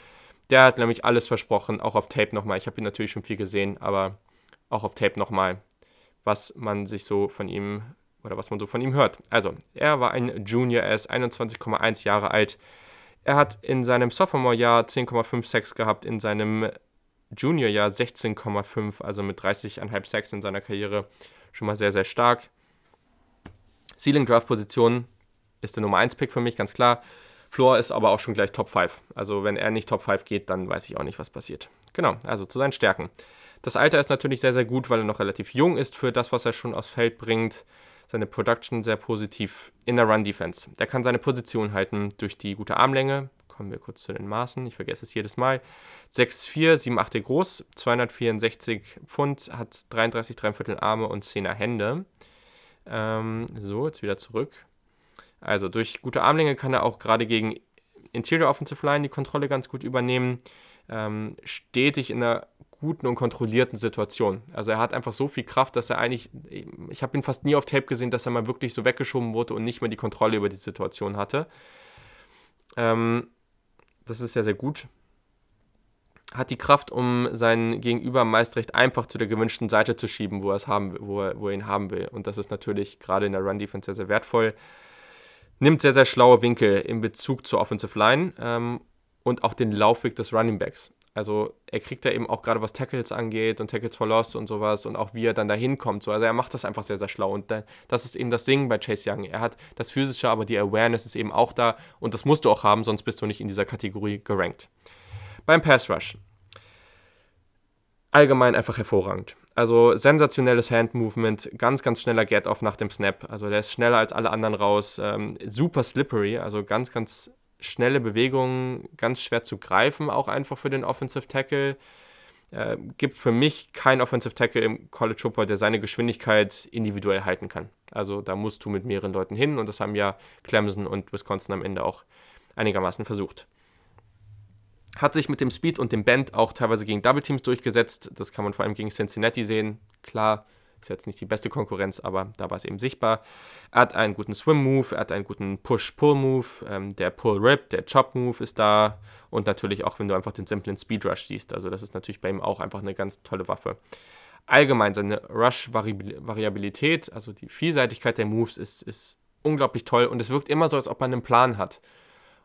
Der hat nämlich alles versprochen, auch auf Tape nochmal. Ich habe ihn natürlich schon viel gesehen, aber auch auf Tape nochmal, was man sich so von ihm oder was man so von ihm hört. Also, er war ein Junior, er ist 21,1 Jahre alt. Er hat in seinem Sophomore-Jahr 10,5 Sex gehabt, in seinem Junior-Jahr 16,5, also mit 30,5 Sex in seiner Karriere. Schon mal sehr, sehr stark. Ceiling Draft Position ist der Nummer 1 Pick für mich, ganz klar. Floor ist aber auch schon gleich Top 5. Also wenn er nicht Top 5 geht, dann weiß ich auch nicht, was passiert. Genau, also zu seinen Stärken. Das Alter ist natürlich sehr, sehr gut, weil er noch relativ jung ist für das, was er schon aufs Feld bringt. Seine Production sehr positiv in der Run-Defense. Der kann seine Position halten durch die gute Armlänge. Kommen wir kurz zu den Maßen, ich vergesse es jedes Mal. 6'4, 7'8 groß, 264 Pfund, hat 33 3 Arme und 10er Hände. Ähm, so, jetzt wieder zurück. Also durch gute Armlänge kann er auch gerade gegen Interior Offensive Line die Kontrolle ganz gut übernehmen. Ähm, stetig in einer guten und kontrollierten Situation. Also er hat einfach so viel Kraft, dass er eigentlich, ich habe ihn fast nie auf Tape gesehen, dass er mal wirklich so weggeschoben wurde und nicht mehr die Kontrolle über die Situation hatte. Ähm, das ist sehr, sehr gut. Hat die Kraft, um seinen Gegenüber meist recht einfach zu der gewünschten Seite zu schieben, wo er, haben, wo er, wo er ihn haben will. Und das ist natürlich gerade in der Run-Defense sehr, sehr wertvoll nimmt sehr, sehr schlaue Winkel in Bezug zur Offensive Line ähm, und auch den Laufweg des Running Backs. Also er kriegt da eben auch gerade was Tackles angeht und Tackles for Loss und sowas und auch wie er dann da hinkommt. So. Also er macht das einfach sehr, sehr schlau. Und das ist eben das Ding bei Chase Young. Er hat das Physische, aber die Awareness ist eben auch da und das musst du auch haben, sonst bist du nicht in dieser Kategorie gerankt. Beim Pass Rush. Allgemein einfach hervorragend. Also sensationelles Hand-Movement, ganz, ganz schneller Get-Off nach dem Snap. Also der ist schneller als alle anderen raus. Ähm, super slippery, also ganz, ganz schnelle Bewegungen, ganz schwer zu greifen, auch einfach für den Offensive Tackle. Äh, gibt für mich keinen Offensive Tackle im College Football, der seine Geschwindigkeit individuell halten kann. Also da musst du mit mehreren Leuten hin und das haben ja Clemson und Wisconsin am Ende auch einigermaßen versucht. Hat sich mit dem Speed und dem Bend auch teilweise gegen Double Teams durchgesetzt. Das kann man vor allem gegen Cincinnati sehen. Klar, ist jetzt nicht die beste Konkurrenz, aber da war es eben sichtbar. Er hat einen guten Swim-Move, er hat einen guten Push-Pull-Move, ähm, der Pull-Rip, der Chop-Move ist da und natürlich auch, wenn du einfach den simplen Speed-Rush siehst. Also das ist natürlich bei ihm auch einfach eine ganz tolle Waffe. Allgemein seine Rush-Variabilität, also die Vielseitigkeit der Moves ist, ist unglaublich toll und es wirkt immer so, als ob man einen Plan hat.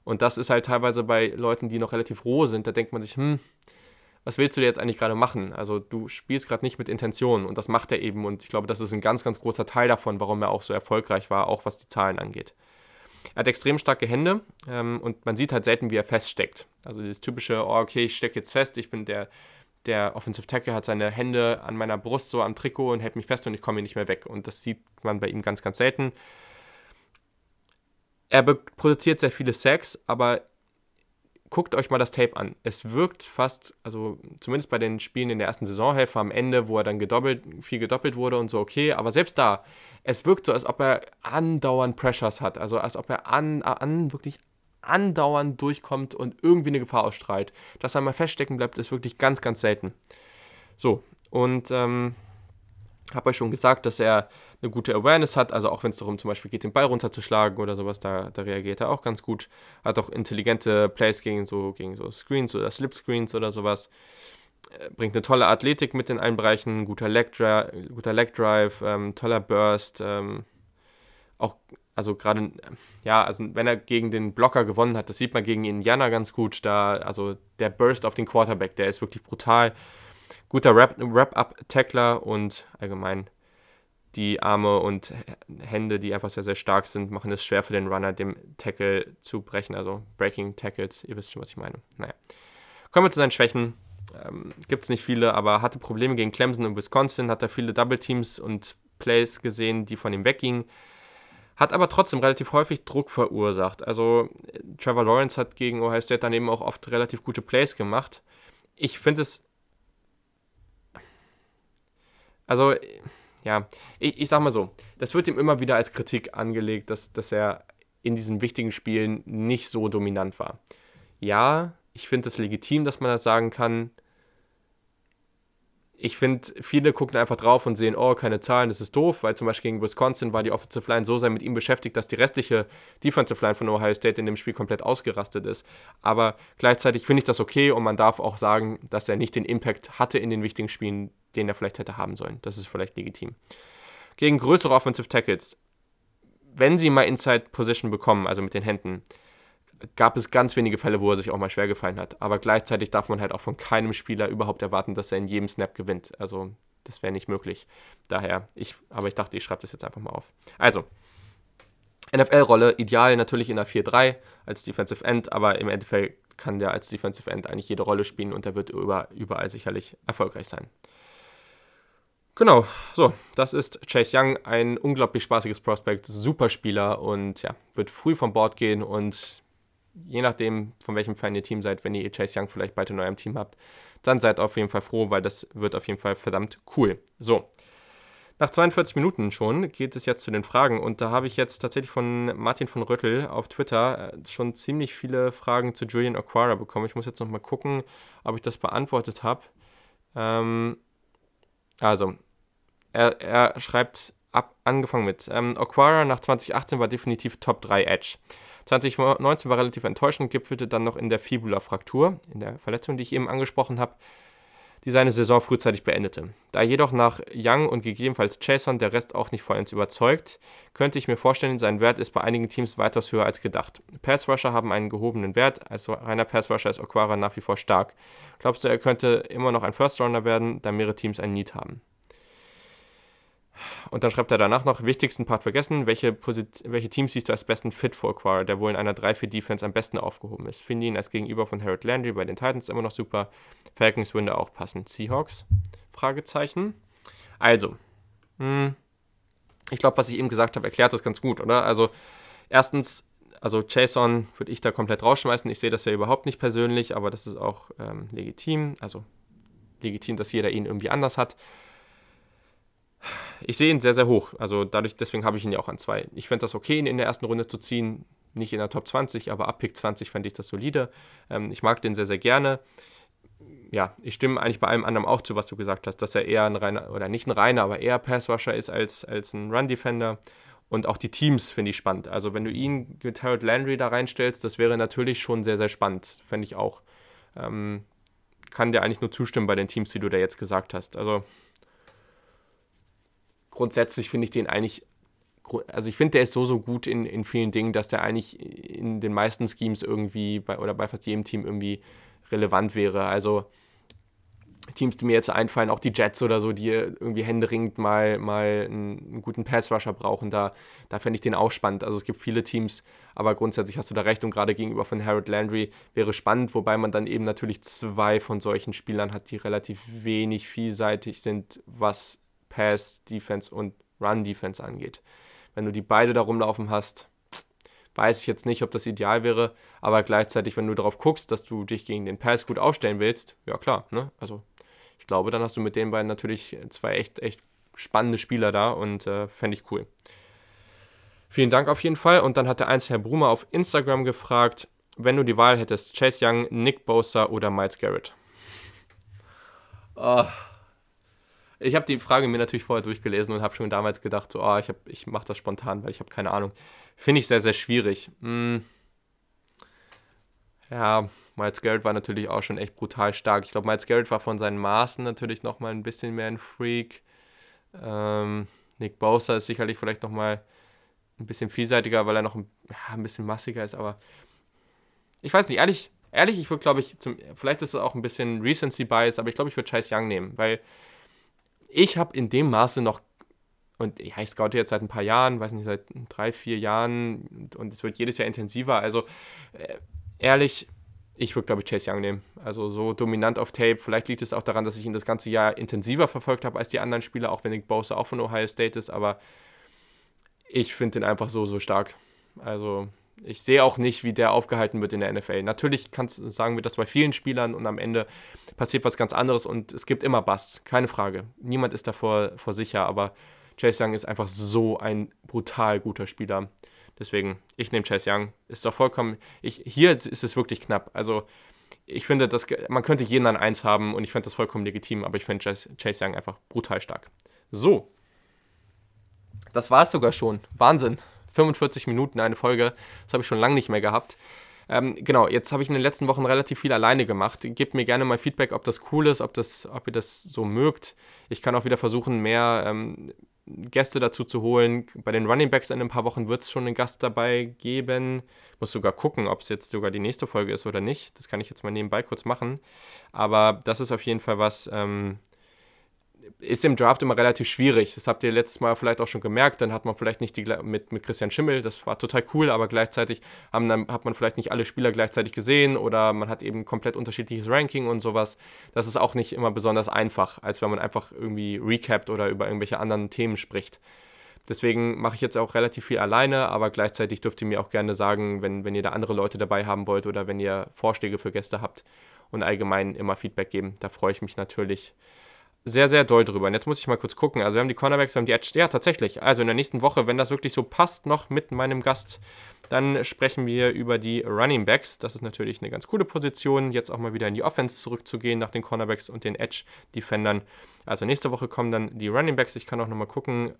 Und das ist halt teilweise bei Leuten, die noch relativ roh sind, da denkt man sich, hm, was willst du jetzt eigentlich gerade machen? Also du spielst gerade nicht mit Intention und das macht er eben und ich glaube, das ist ein ganz, ganz großer Teil davon, warum er auch so erfolgreich war, auch was die Zahlen angeht. Er hat extrem starke Hände ähm, und man sieht halt selten, wie er feststeckt. Also dieses typische, oh, okay, ich stecke jetzt fest, ich bin der, der Offensive Tackle, hat seine Hände an meiner Brust so am Trikot und hält mich fest und ich komme nicht mehr weg. Und das sieht man bei ihm ganz, ganz selten. Er produziert sehr viele Sacks, aber guckt euch mal das Tape an. Es wirkt fast, also zumindest bei den Spielen in der ersten Saisonhälfte am Ende, wo er dann gedoppelt, viel gedoppelt wurde und so, okay, aber selbst da, es wirkt so, als ob er andauernd Pressures hat, also als ob er an, an wirklich andauernd durchkommt und irgendwie eine Gefahr ausstrahlt. Dass er mal feststecken bleibt, ist wirklich ganz, ganz selten. So, und ähm, habe euch schon gesagt, dass er eine gute Awareness hat, also auch wenn es darum zum Beispiel geht, den Ball runterzuschlagen oder sowas, da, da reagiert er auch ganz gut. Hat auch intelligente Plays gegen so, gegen so Screens oder Slip-Screens oder sowas. Bringt eine tolle Athletik mit in allen Bereichen, guter Leg, Drive, guter Leg Drive, ähm, toller Burst, ähm, auch, also gerade, ja, also wenn er gegen den Blocker gewonnen hat, das sieht man gegen Indiana ganz gut, da, also der Burst auf den Quarterback, der ist wirklich brutal guter Wrap-Up-Tackler und allgemein die Arme und Hände, die einfach sehr, sehr stark sind, machen es schwer für den Runner, dem Tackle zu brechen. Also Breaking Tackles, ihr wisst schon, was ich meine. Naja. Kommen wir zu seinen Schwächen. Ähm, Gibt es nicht viele, aber hatte Probleme gegen Clemson und Wisconsin, hat er viele Double Teams und Plays gesehen, die von ihm weggingen. Hat aber trotzdem relativ häufig Druck verursacht. Also Trevor Lawrence hat gegen Ohio State dann eben auch oft relativ gute Plays gemacht. Ich finde es also, ja, ich, ich sag mal so, das wird ihm immer wieder als Kritik angelegt, dass, dass er in diesen wichtigen Spielen nicht so dominant war. Ja, ich finde es legitim, dass man das sagen kann ich finde, viele gucken einfach drauf und sehen, oh, keine Zahlen, das ist doof, weil zum Beispiel gegen Wisconsin war die Offensive Line so sehr mit ihm beschäftigt, dass die restliche Defensive Line von Ohio State in dem Spiel komplett ausgerastet ist. Aber gleichzeitig finde ich das okay und man darf auch sagen, dass er nicht den Impact hatte in den wichtigen Spielen, den er vielleicht hätte haben sollen. Das ist vielleicht legitim. Gegen größere Offensive Tackles, wenn sie mal Inside Position bekommen, also mit den Händen, gab es ganz wenige Fälle, wo er sich auch mal schwer gefallen hat. Aber gleichzeitig darf man halt auch von keinem Spieler überhaupt erwarten, dass er in jedem Snap gewinnt. Also das wäre nicht möglich. Daher, ich, aber ich dachte, ich schreibe das jetzt einfach mal auf. Also, NFL-Rolle, ideal natürlich in der 4-3 als Defensive End, aber im Endeffekt kann der als Defensive End eigentlich jede Rolle spielen und er wird über, überall sicherlich erfolgreich sein. Genau, so, das ist Chase Young, ein unglaublich spaßiges Prospect, super Spieler und ja, wird früh vom Board gehen und je nachdem, von welchem Fan ihr Team seid, wenn ihr Chase Young vielleicht bald in eurem Team habt, dann seid auf jeden Fall froh, weil das wird auf jeden Fall verdammt cool. So. Nach 42 Minuten schon geht es jetzt zu den Fragen und da habe ich jetzt tatsächlich von Martin von Rüttel auf Twitter äh, schon ziemlich viele Fragen zu Julian Aquara bekommen. Ich muss jetzt nochmal gucken, ob ich das beantwortet habe. Ähm, also, er, er schreibt ab, angefangen mit, ähm, Aquara nach 2018 war definitiv Top 3 Edge. 2019 war relativ enttäuschend, gipfelte dann noch in der Fibula-Fraktur, in der Verletzung, die ich eben angesprochen habe, die seine Saison frühzeitig beendete. Da jedoch nach Young und gegebenenfalls Chason der Rest auch nicht vollends überzeugt, könnte ich mir vorstellen, sein Wert ist bei einigen Teams weitaus höher als gedacht. Pass-Rusher haben einen gehobenen Wert, als reiner Pass-Rusher ist Aquara nach wie vor stark. Glaubst du, er könnte immer noch ein First-Rounder werden, da mehrere Teams ein Need haben? Und dann schreibt er danach noch, wichtigsten Part vergessen, welche, welche Teams siehst du als besten Fit für Aquara, der wohl in einer 3-4-Defense am besten aufgehoben ist. Finde ihn als Gegenüber von Harold Landry bei den Titans immer noch super. Falcons würde auch passen. Seahawks? Fragezeichen. Also, mh, hm, ich glaube, was ich eben gesagt habe, erklärt das ganz gut, oder? Also, erstens, also Jason würde ich da komplett rausschmeißen. Ich sehe das ja überhaupt nicht persönlich, aber das ist auch ähm, legitim. Also legitim, dass jeder ihn irgendwie anders hat ich sehe ihn sehr, sehr hoch. Also dadurch, deswegen habe ich ihn ja auch an zwei. Ich fände das okay, ihn in der ersten Runde zu ziehen. Nicht in der Top 20, aber ab Pick 20 fände ich das solide. Ähm, ich mag den sehr, sehr gerne. Ja, ich stimme eigentlich bei allem anderen auch zu, was du gesagt hast, dass er eher ein reiner, oder nicht ein reiner, aber eher Passwasher ist als, als ein Run-Defender. Und auch die Teams finde ich spannend. Also wenn du ihn mit Harold Landry da reinstellst, das wäre natürlich schon sehr, sehr spannend. Fände ich auch. Ähm, kann dir eigentlich nur zustimmen bei den Teams, die du da jetzt gesagt hast. Also grundsätzlich finde ich den eigentlich, also ich finde, der ist so, so gut in, in vielen Dingen, dass der eigentlich in den meisten Schemes irgendwie bei, oder bei fast jedem Team irgendwie relevant wäre. Also Teams, die mir jetzt einfallen, auch die Jets oder so, die irgendwie händeringend mal, mal einen, guten Pass-Rusher brauchen, da, da fände ich den auch spannend. Also es gibt viele Teams, aber grundsätzlich hast du da recht und gerade gegenüber von Harold Landry wäre spannend, wobei man dann eben natürlich zwei von solchen Spielern hat, die relativ wenig vielseitig sind, was Pass, Defense und Run Defense angeht. Wenn du die beide da rumlaufen hast, weiß ich jetzt nicht, ob das ideal wäre, aber gleichzeitig, wenn du darauf guckst, dass du dich gegen den Pass gut aufstellen willst, ja klar, ne? Also ich glaube, dann hast du mit den beiden natürlich zwei echt, echt spannende Spieler da und äh, fände ich cool. Vielen Dank auf jeden Fall. Und dann hat der eins Herr Brumer auf Instagram gefragt, wenn du die Wahl hättest, Chase Young, Nick Bosa oder Miles Garrett. Oh. Ich habe die Frage mir natürlich vorher durchgelesen und habe schon damals gedacht, so, oh, ich, ich mache das spontan, weil ich habe keine Ahnung. Finde ich sehr, sehr schwierig. Hm. Ja, Miles Garrett war natürlich auch schon echt brutal stark. Ich glaube, Miles Garrett war von seinen Maßen natürlich nochmal ein bisschen mehr ein Freak. Ähm, Nick Bosa ist sicherlich vielleicht nochmal ein bisschen vielseitiger, weil er noch ein, ja, ein bisschen massiger ist, aber ich weiß nicht, ehrlich, ehrlich, ich würde, glaube ich, zum, vielleicht ist es auch ein bisschen Recency Bias, aber ich glaube, ich würde Chase Young nehmen, weil ich habe in dem Maße noch, und ja, ich scoute jetzt seit ein paar Jahren, weiß nicht, seit drei, vier Jahren und es wird jedes Jahr intensiver. Also äh, ehrlich, ich würde, glaube ich, Chase Young nehmen. Also so dominant auf Tape. Vielleicht liegt es auch daran, dass ich ihn das ganze Jahr intensiver verfolgt habe als die anderen Spieler, auch wenn Nick Bosa auch von Ohio State ist. Aber ich finde den einfach so, so stark. Also ich sehe auch nicht, wie der aufgehalten wird in der NFL. Natürlich kannst, sagen wir das bei vielen Spielern und am Ende passiert was ganz anderes und es gibt immer Busts, keine Frage. Niemand ist davor vor sicher, aber Chase Young ist einfach so ein brutal guter Spieler. Deswegen, ich nehme Chase Young. Ist doch vollkommen. Ich, hier ist es wirklich knapp. Also, ich finde, das, man könnte jeden an eins haben und ich finde das vollkommen legitim, aber ich finde Chase, Chase Young einfach brutal stark. So. Das war es sogar schon. Wahnsinn. 45 Minuten eine Folge. Das habe ich schon lange nicht mehr gehabt. Ähm, genau, jetzt habe ich in den letzten Wochen relativ viel alleine gemacht. Gebt mir gerne mal Feedback, ob das cool ist, ob, das, ob ihr das so mögt. Ich kann auch wieder versuchen, mehr ähm, Gäste dazu zu holen. Bei den Running Backs in ein paar Wochen wird es schon einen Gast dabei geben. Ich muss sogar gucken, ob es jetzt sogar die nächste Folge ist oder nicht. Das kann ich jetzt mal nebenbei kurz machen. Aber das ist auf jeden Fall was, ähm, ist im Draft immer relativ schwierig. Das habt ihr letztes Mal vielleicht auch schon gemerkt. Dann hat man vielleicht nicht die mit, mit Christian Schimmel, das war total cool, aber gleichzeitig haben, dann, hat man vielleicht nicht alle Spieler gleichzeitig gesehen oder man hat eben komplett unterschiedliches Ranking und sowas. Das ist auch nicht immer besonders einfach, als wenn man einfach irgendwie recapt oder über irgendwelche anderen Themen spricht. Deswegen mache ich jetzt auch relativ viel alleine, aber gleichzeitig dürft ihr mir auch gerne sagen, wenn, wenn ihr da andere Leute dabei haben wollt oder wenn ihr Vorschläge für Gäste habt und allgemein immer Feedback geben. Da freue ich mich natürlich sehr, sehr doll drüber. Und jetzt muss ich mal kurz gucken. Also wir haben die Cornerbacks, wir haben die Edge. Ja, tatsächlich. Also in der nächsten Woche, wenn das wirklich so passt, noch mit meinem Gast, dann sprechen wir über die Running Backs. Das ist natürlich eine ganz coole Position, jetzt auch mal wieder in die Offense zurückzugehen nach den Cornerbacks und den Edge-Defendern. Also nächste Woche kommen dann die Running Backs. Ich kann auch nochmal gucken,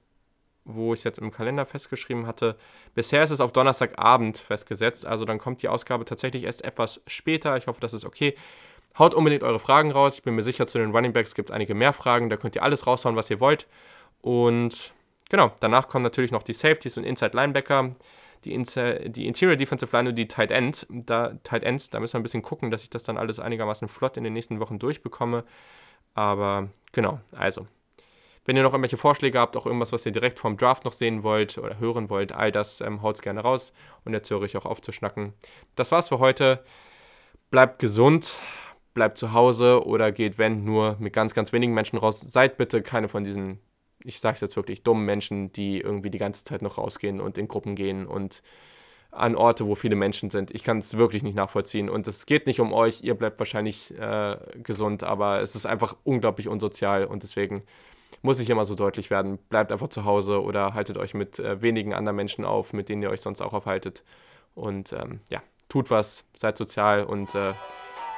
wo ich es jetzt im Kalender festgeschrieben hatte. Bisher ist es auf Donnerstagabend festgesetzt, also dann kommt die Ausgabe tatsächlich erst etwas später. Ich hoffe, das ist okay. Haut unbedingt eure Fragen raus. Ich bin mir sicher, zu den Running Backs gibt es einige mehr Fragen. Da könnt ihr alles raushauen, was ihr wollt. Und genau, danach kommen natürlich noch die Safeties und Inside Linebacker, die, Inse die Interior Defensive Line und die Tight, End. Da, Tight Ends. Da müssen wir ein bisschen gucken, dass ich das dann alles einigermaßen flott in den nächsten Wochen durchbekomme. Aber genau, also. Wenn ihr noch irgendwelche Vorschläge habt, auch irgendwas, was ihr direkt vom Draft noch sehen wollt oder hören wollt, all das ähm, haut gerne raus. Und jetzt höre ich auch auf zu schnacken. Das war's für heute. Bleibt gesund bleibt zu Hause oder geht, wenn, nur mit ganz, ganz wenigen Menschen raus. Seid bitte keine von diesen, ich sage es jetzt wirklich, dummen Menschen, die irgendwie die ganze Zeit noch rausgehen und in Gruppen gehen und an Orte, wo viele Menschen sind. Ich kann es wirklich nicht nachvollziehen. Und es geht nicht um euch, ihr bleibt wahrscheinlich äh, gesund, aber es ist einfach unglaublich unsozial und deswegen muss ich immer so deutlich werden. Bleibt einfach zu Hause oder haltet euch mit äh, wenigen anderen Menschen auf, mit denen ihr euch sonst auch aufhaltet. Und ähm, ja, tut was, seid sozial und äh,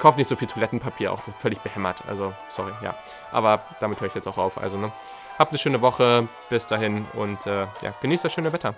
Kauft nicht so viel Toilettenpapier, auch völlig behämmert. Also, sorry, ja. Aber damit höre ich jetzt auch auf. Also, ne? Habt eine schöne Woche. Bis dahin und äh, ja, genießt das schöne Wetter.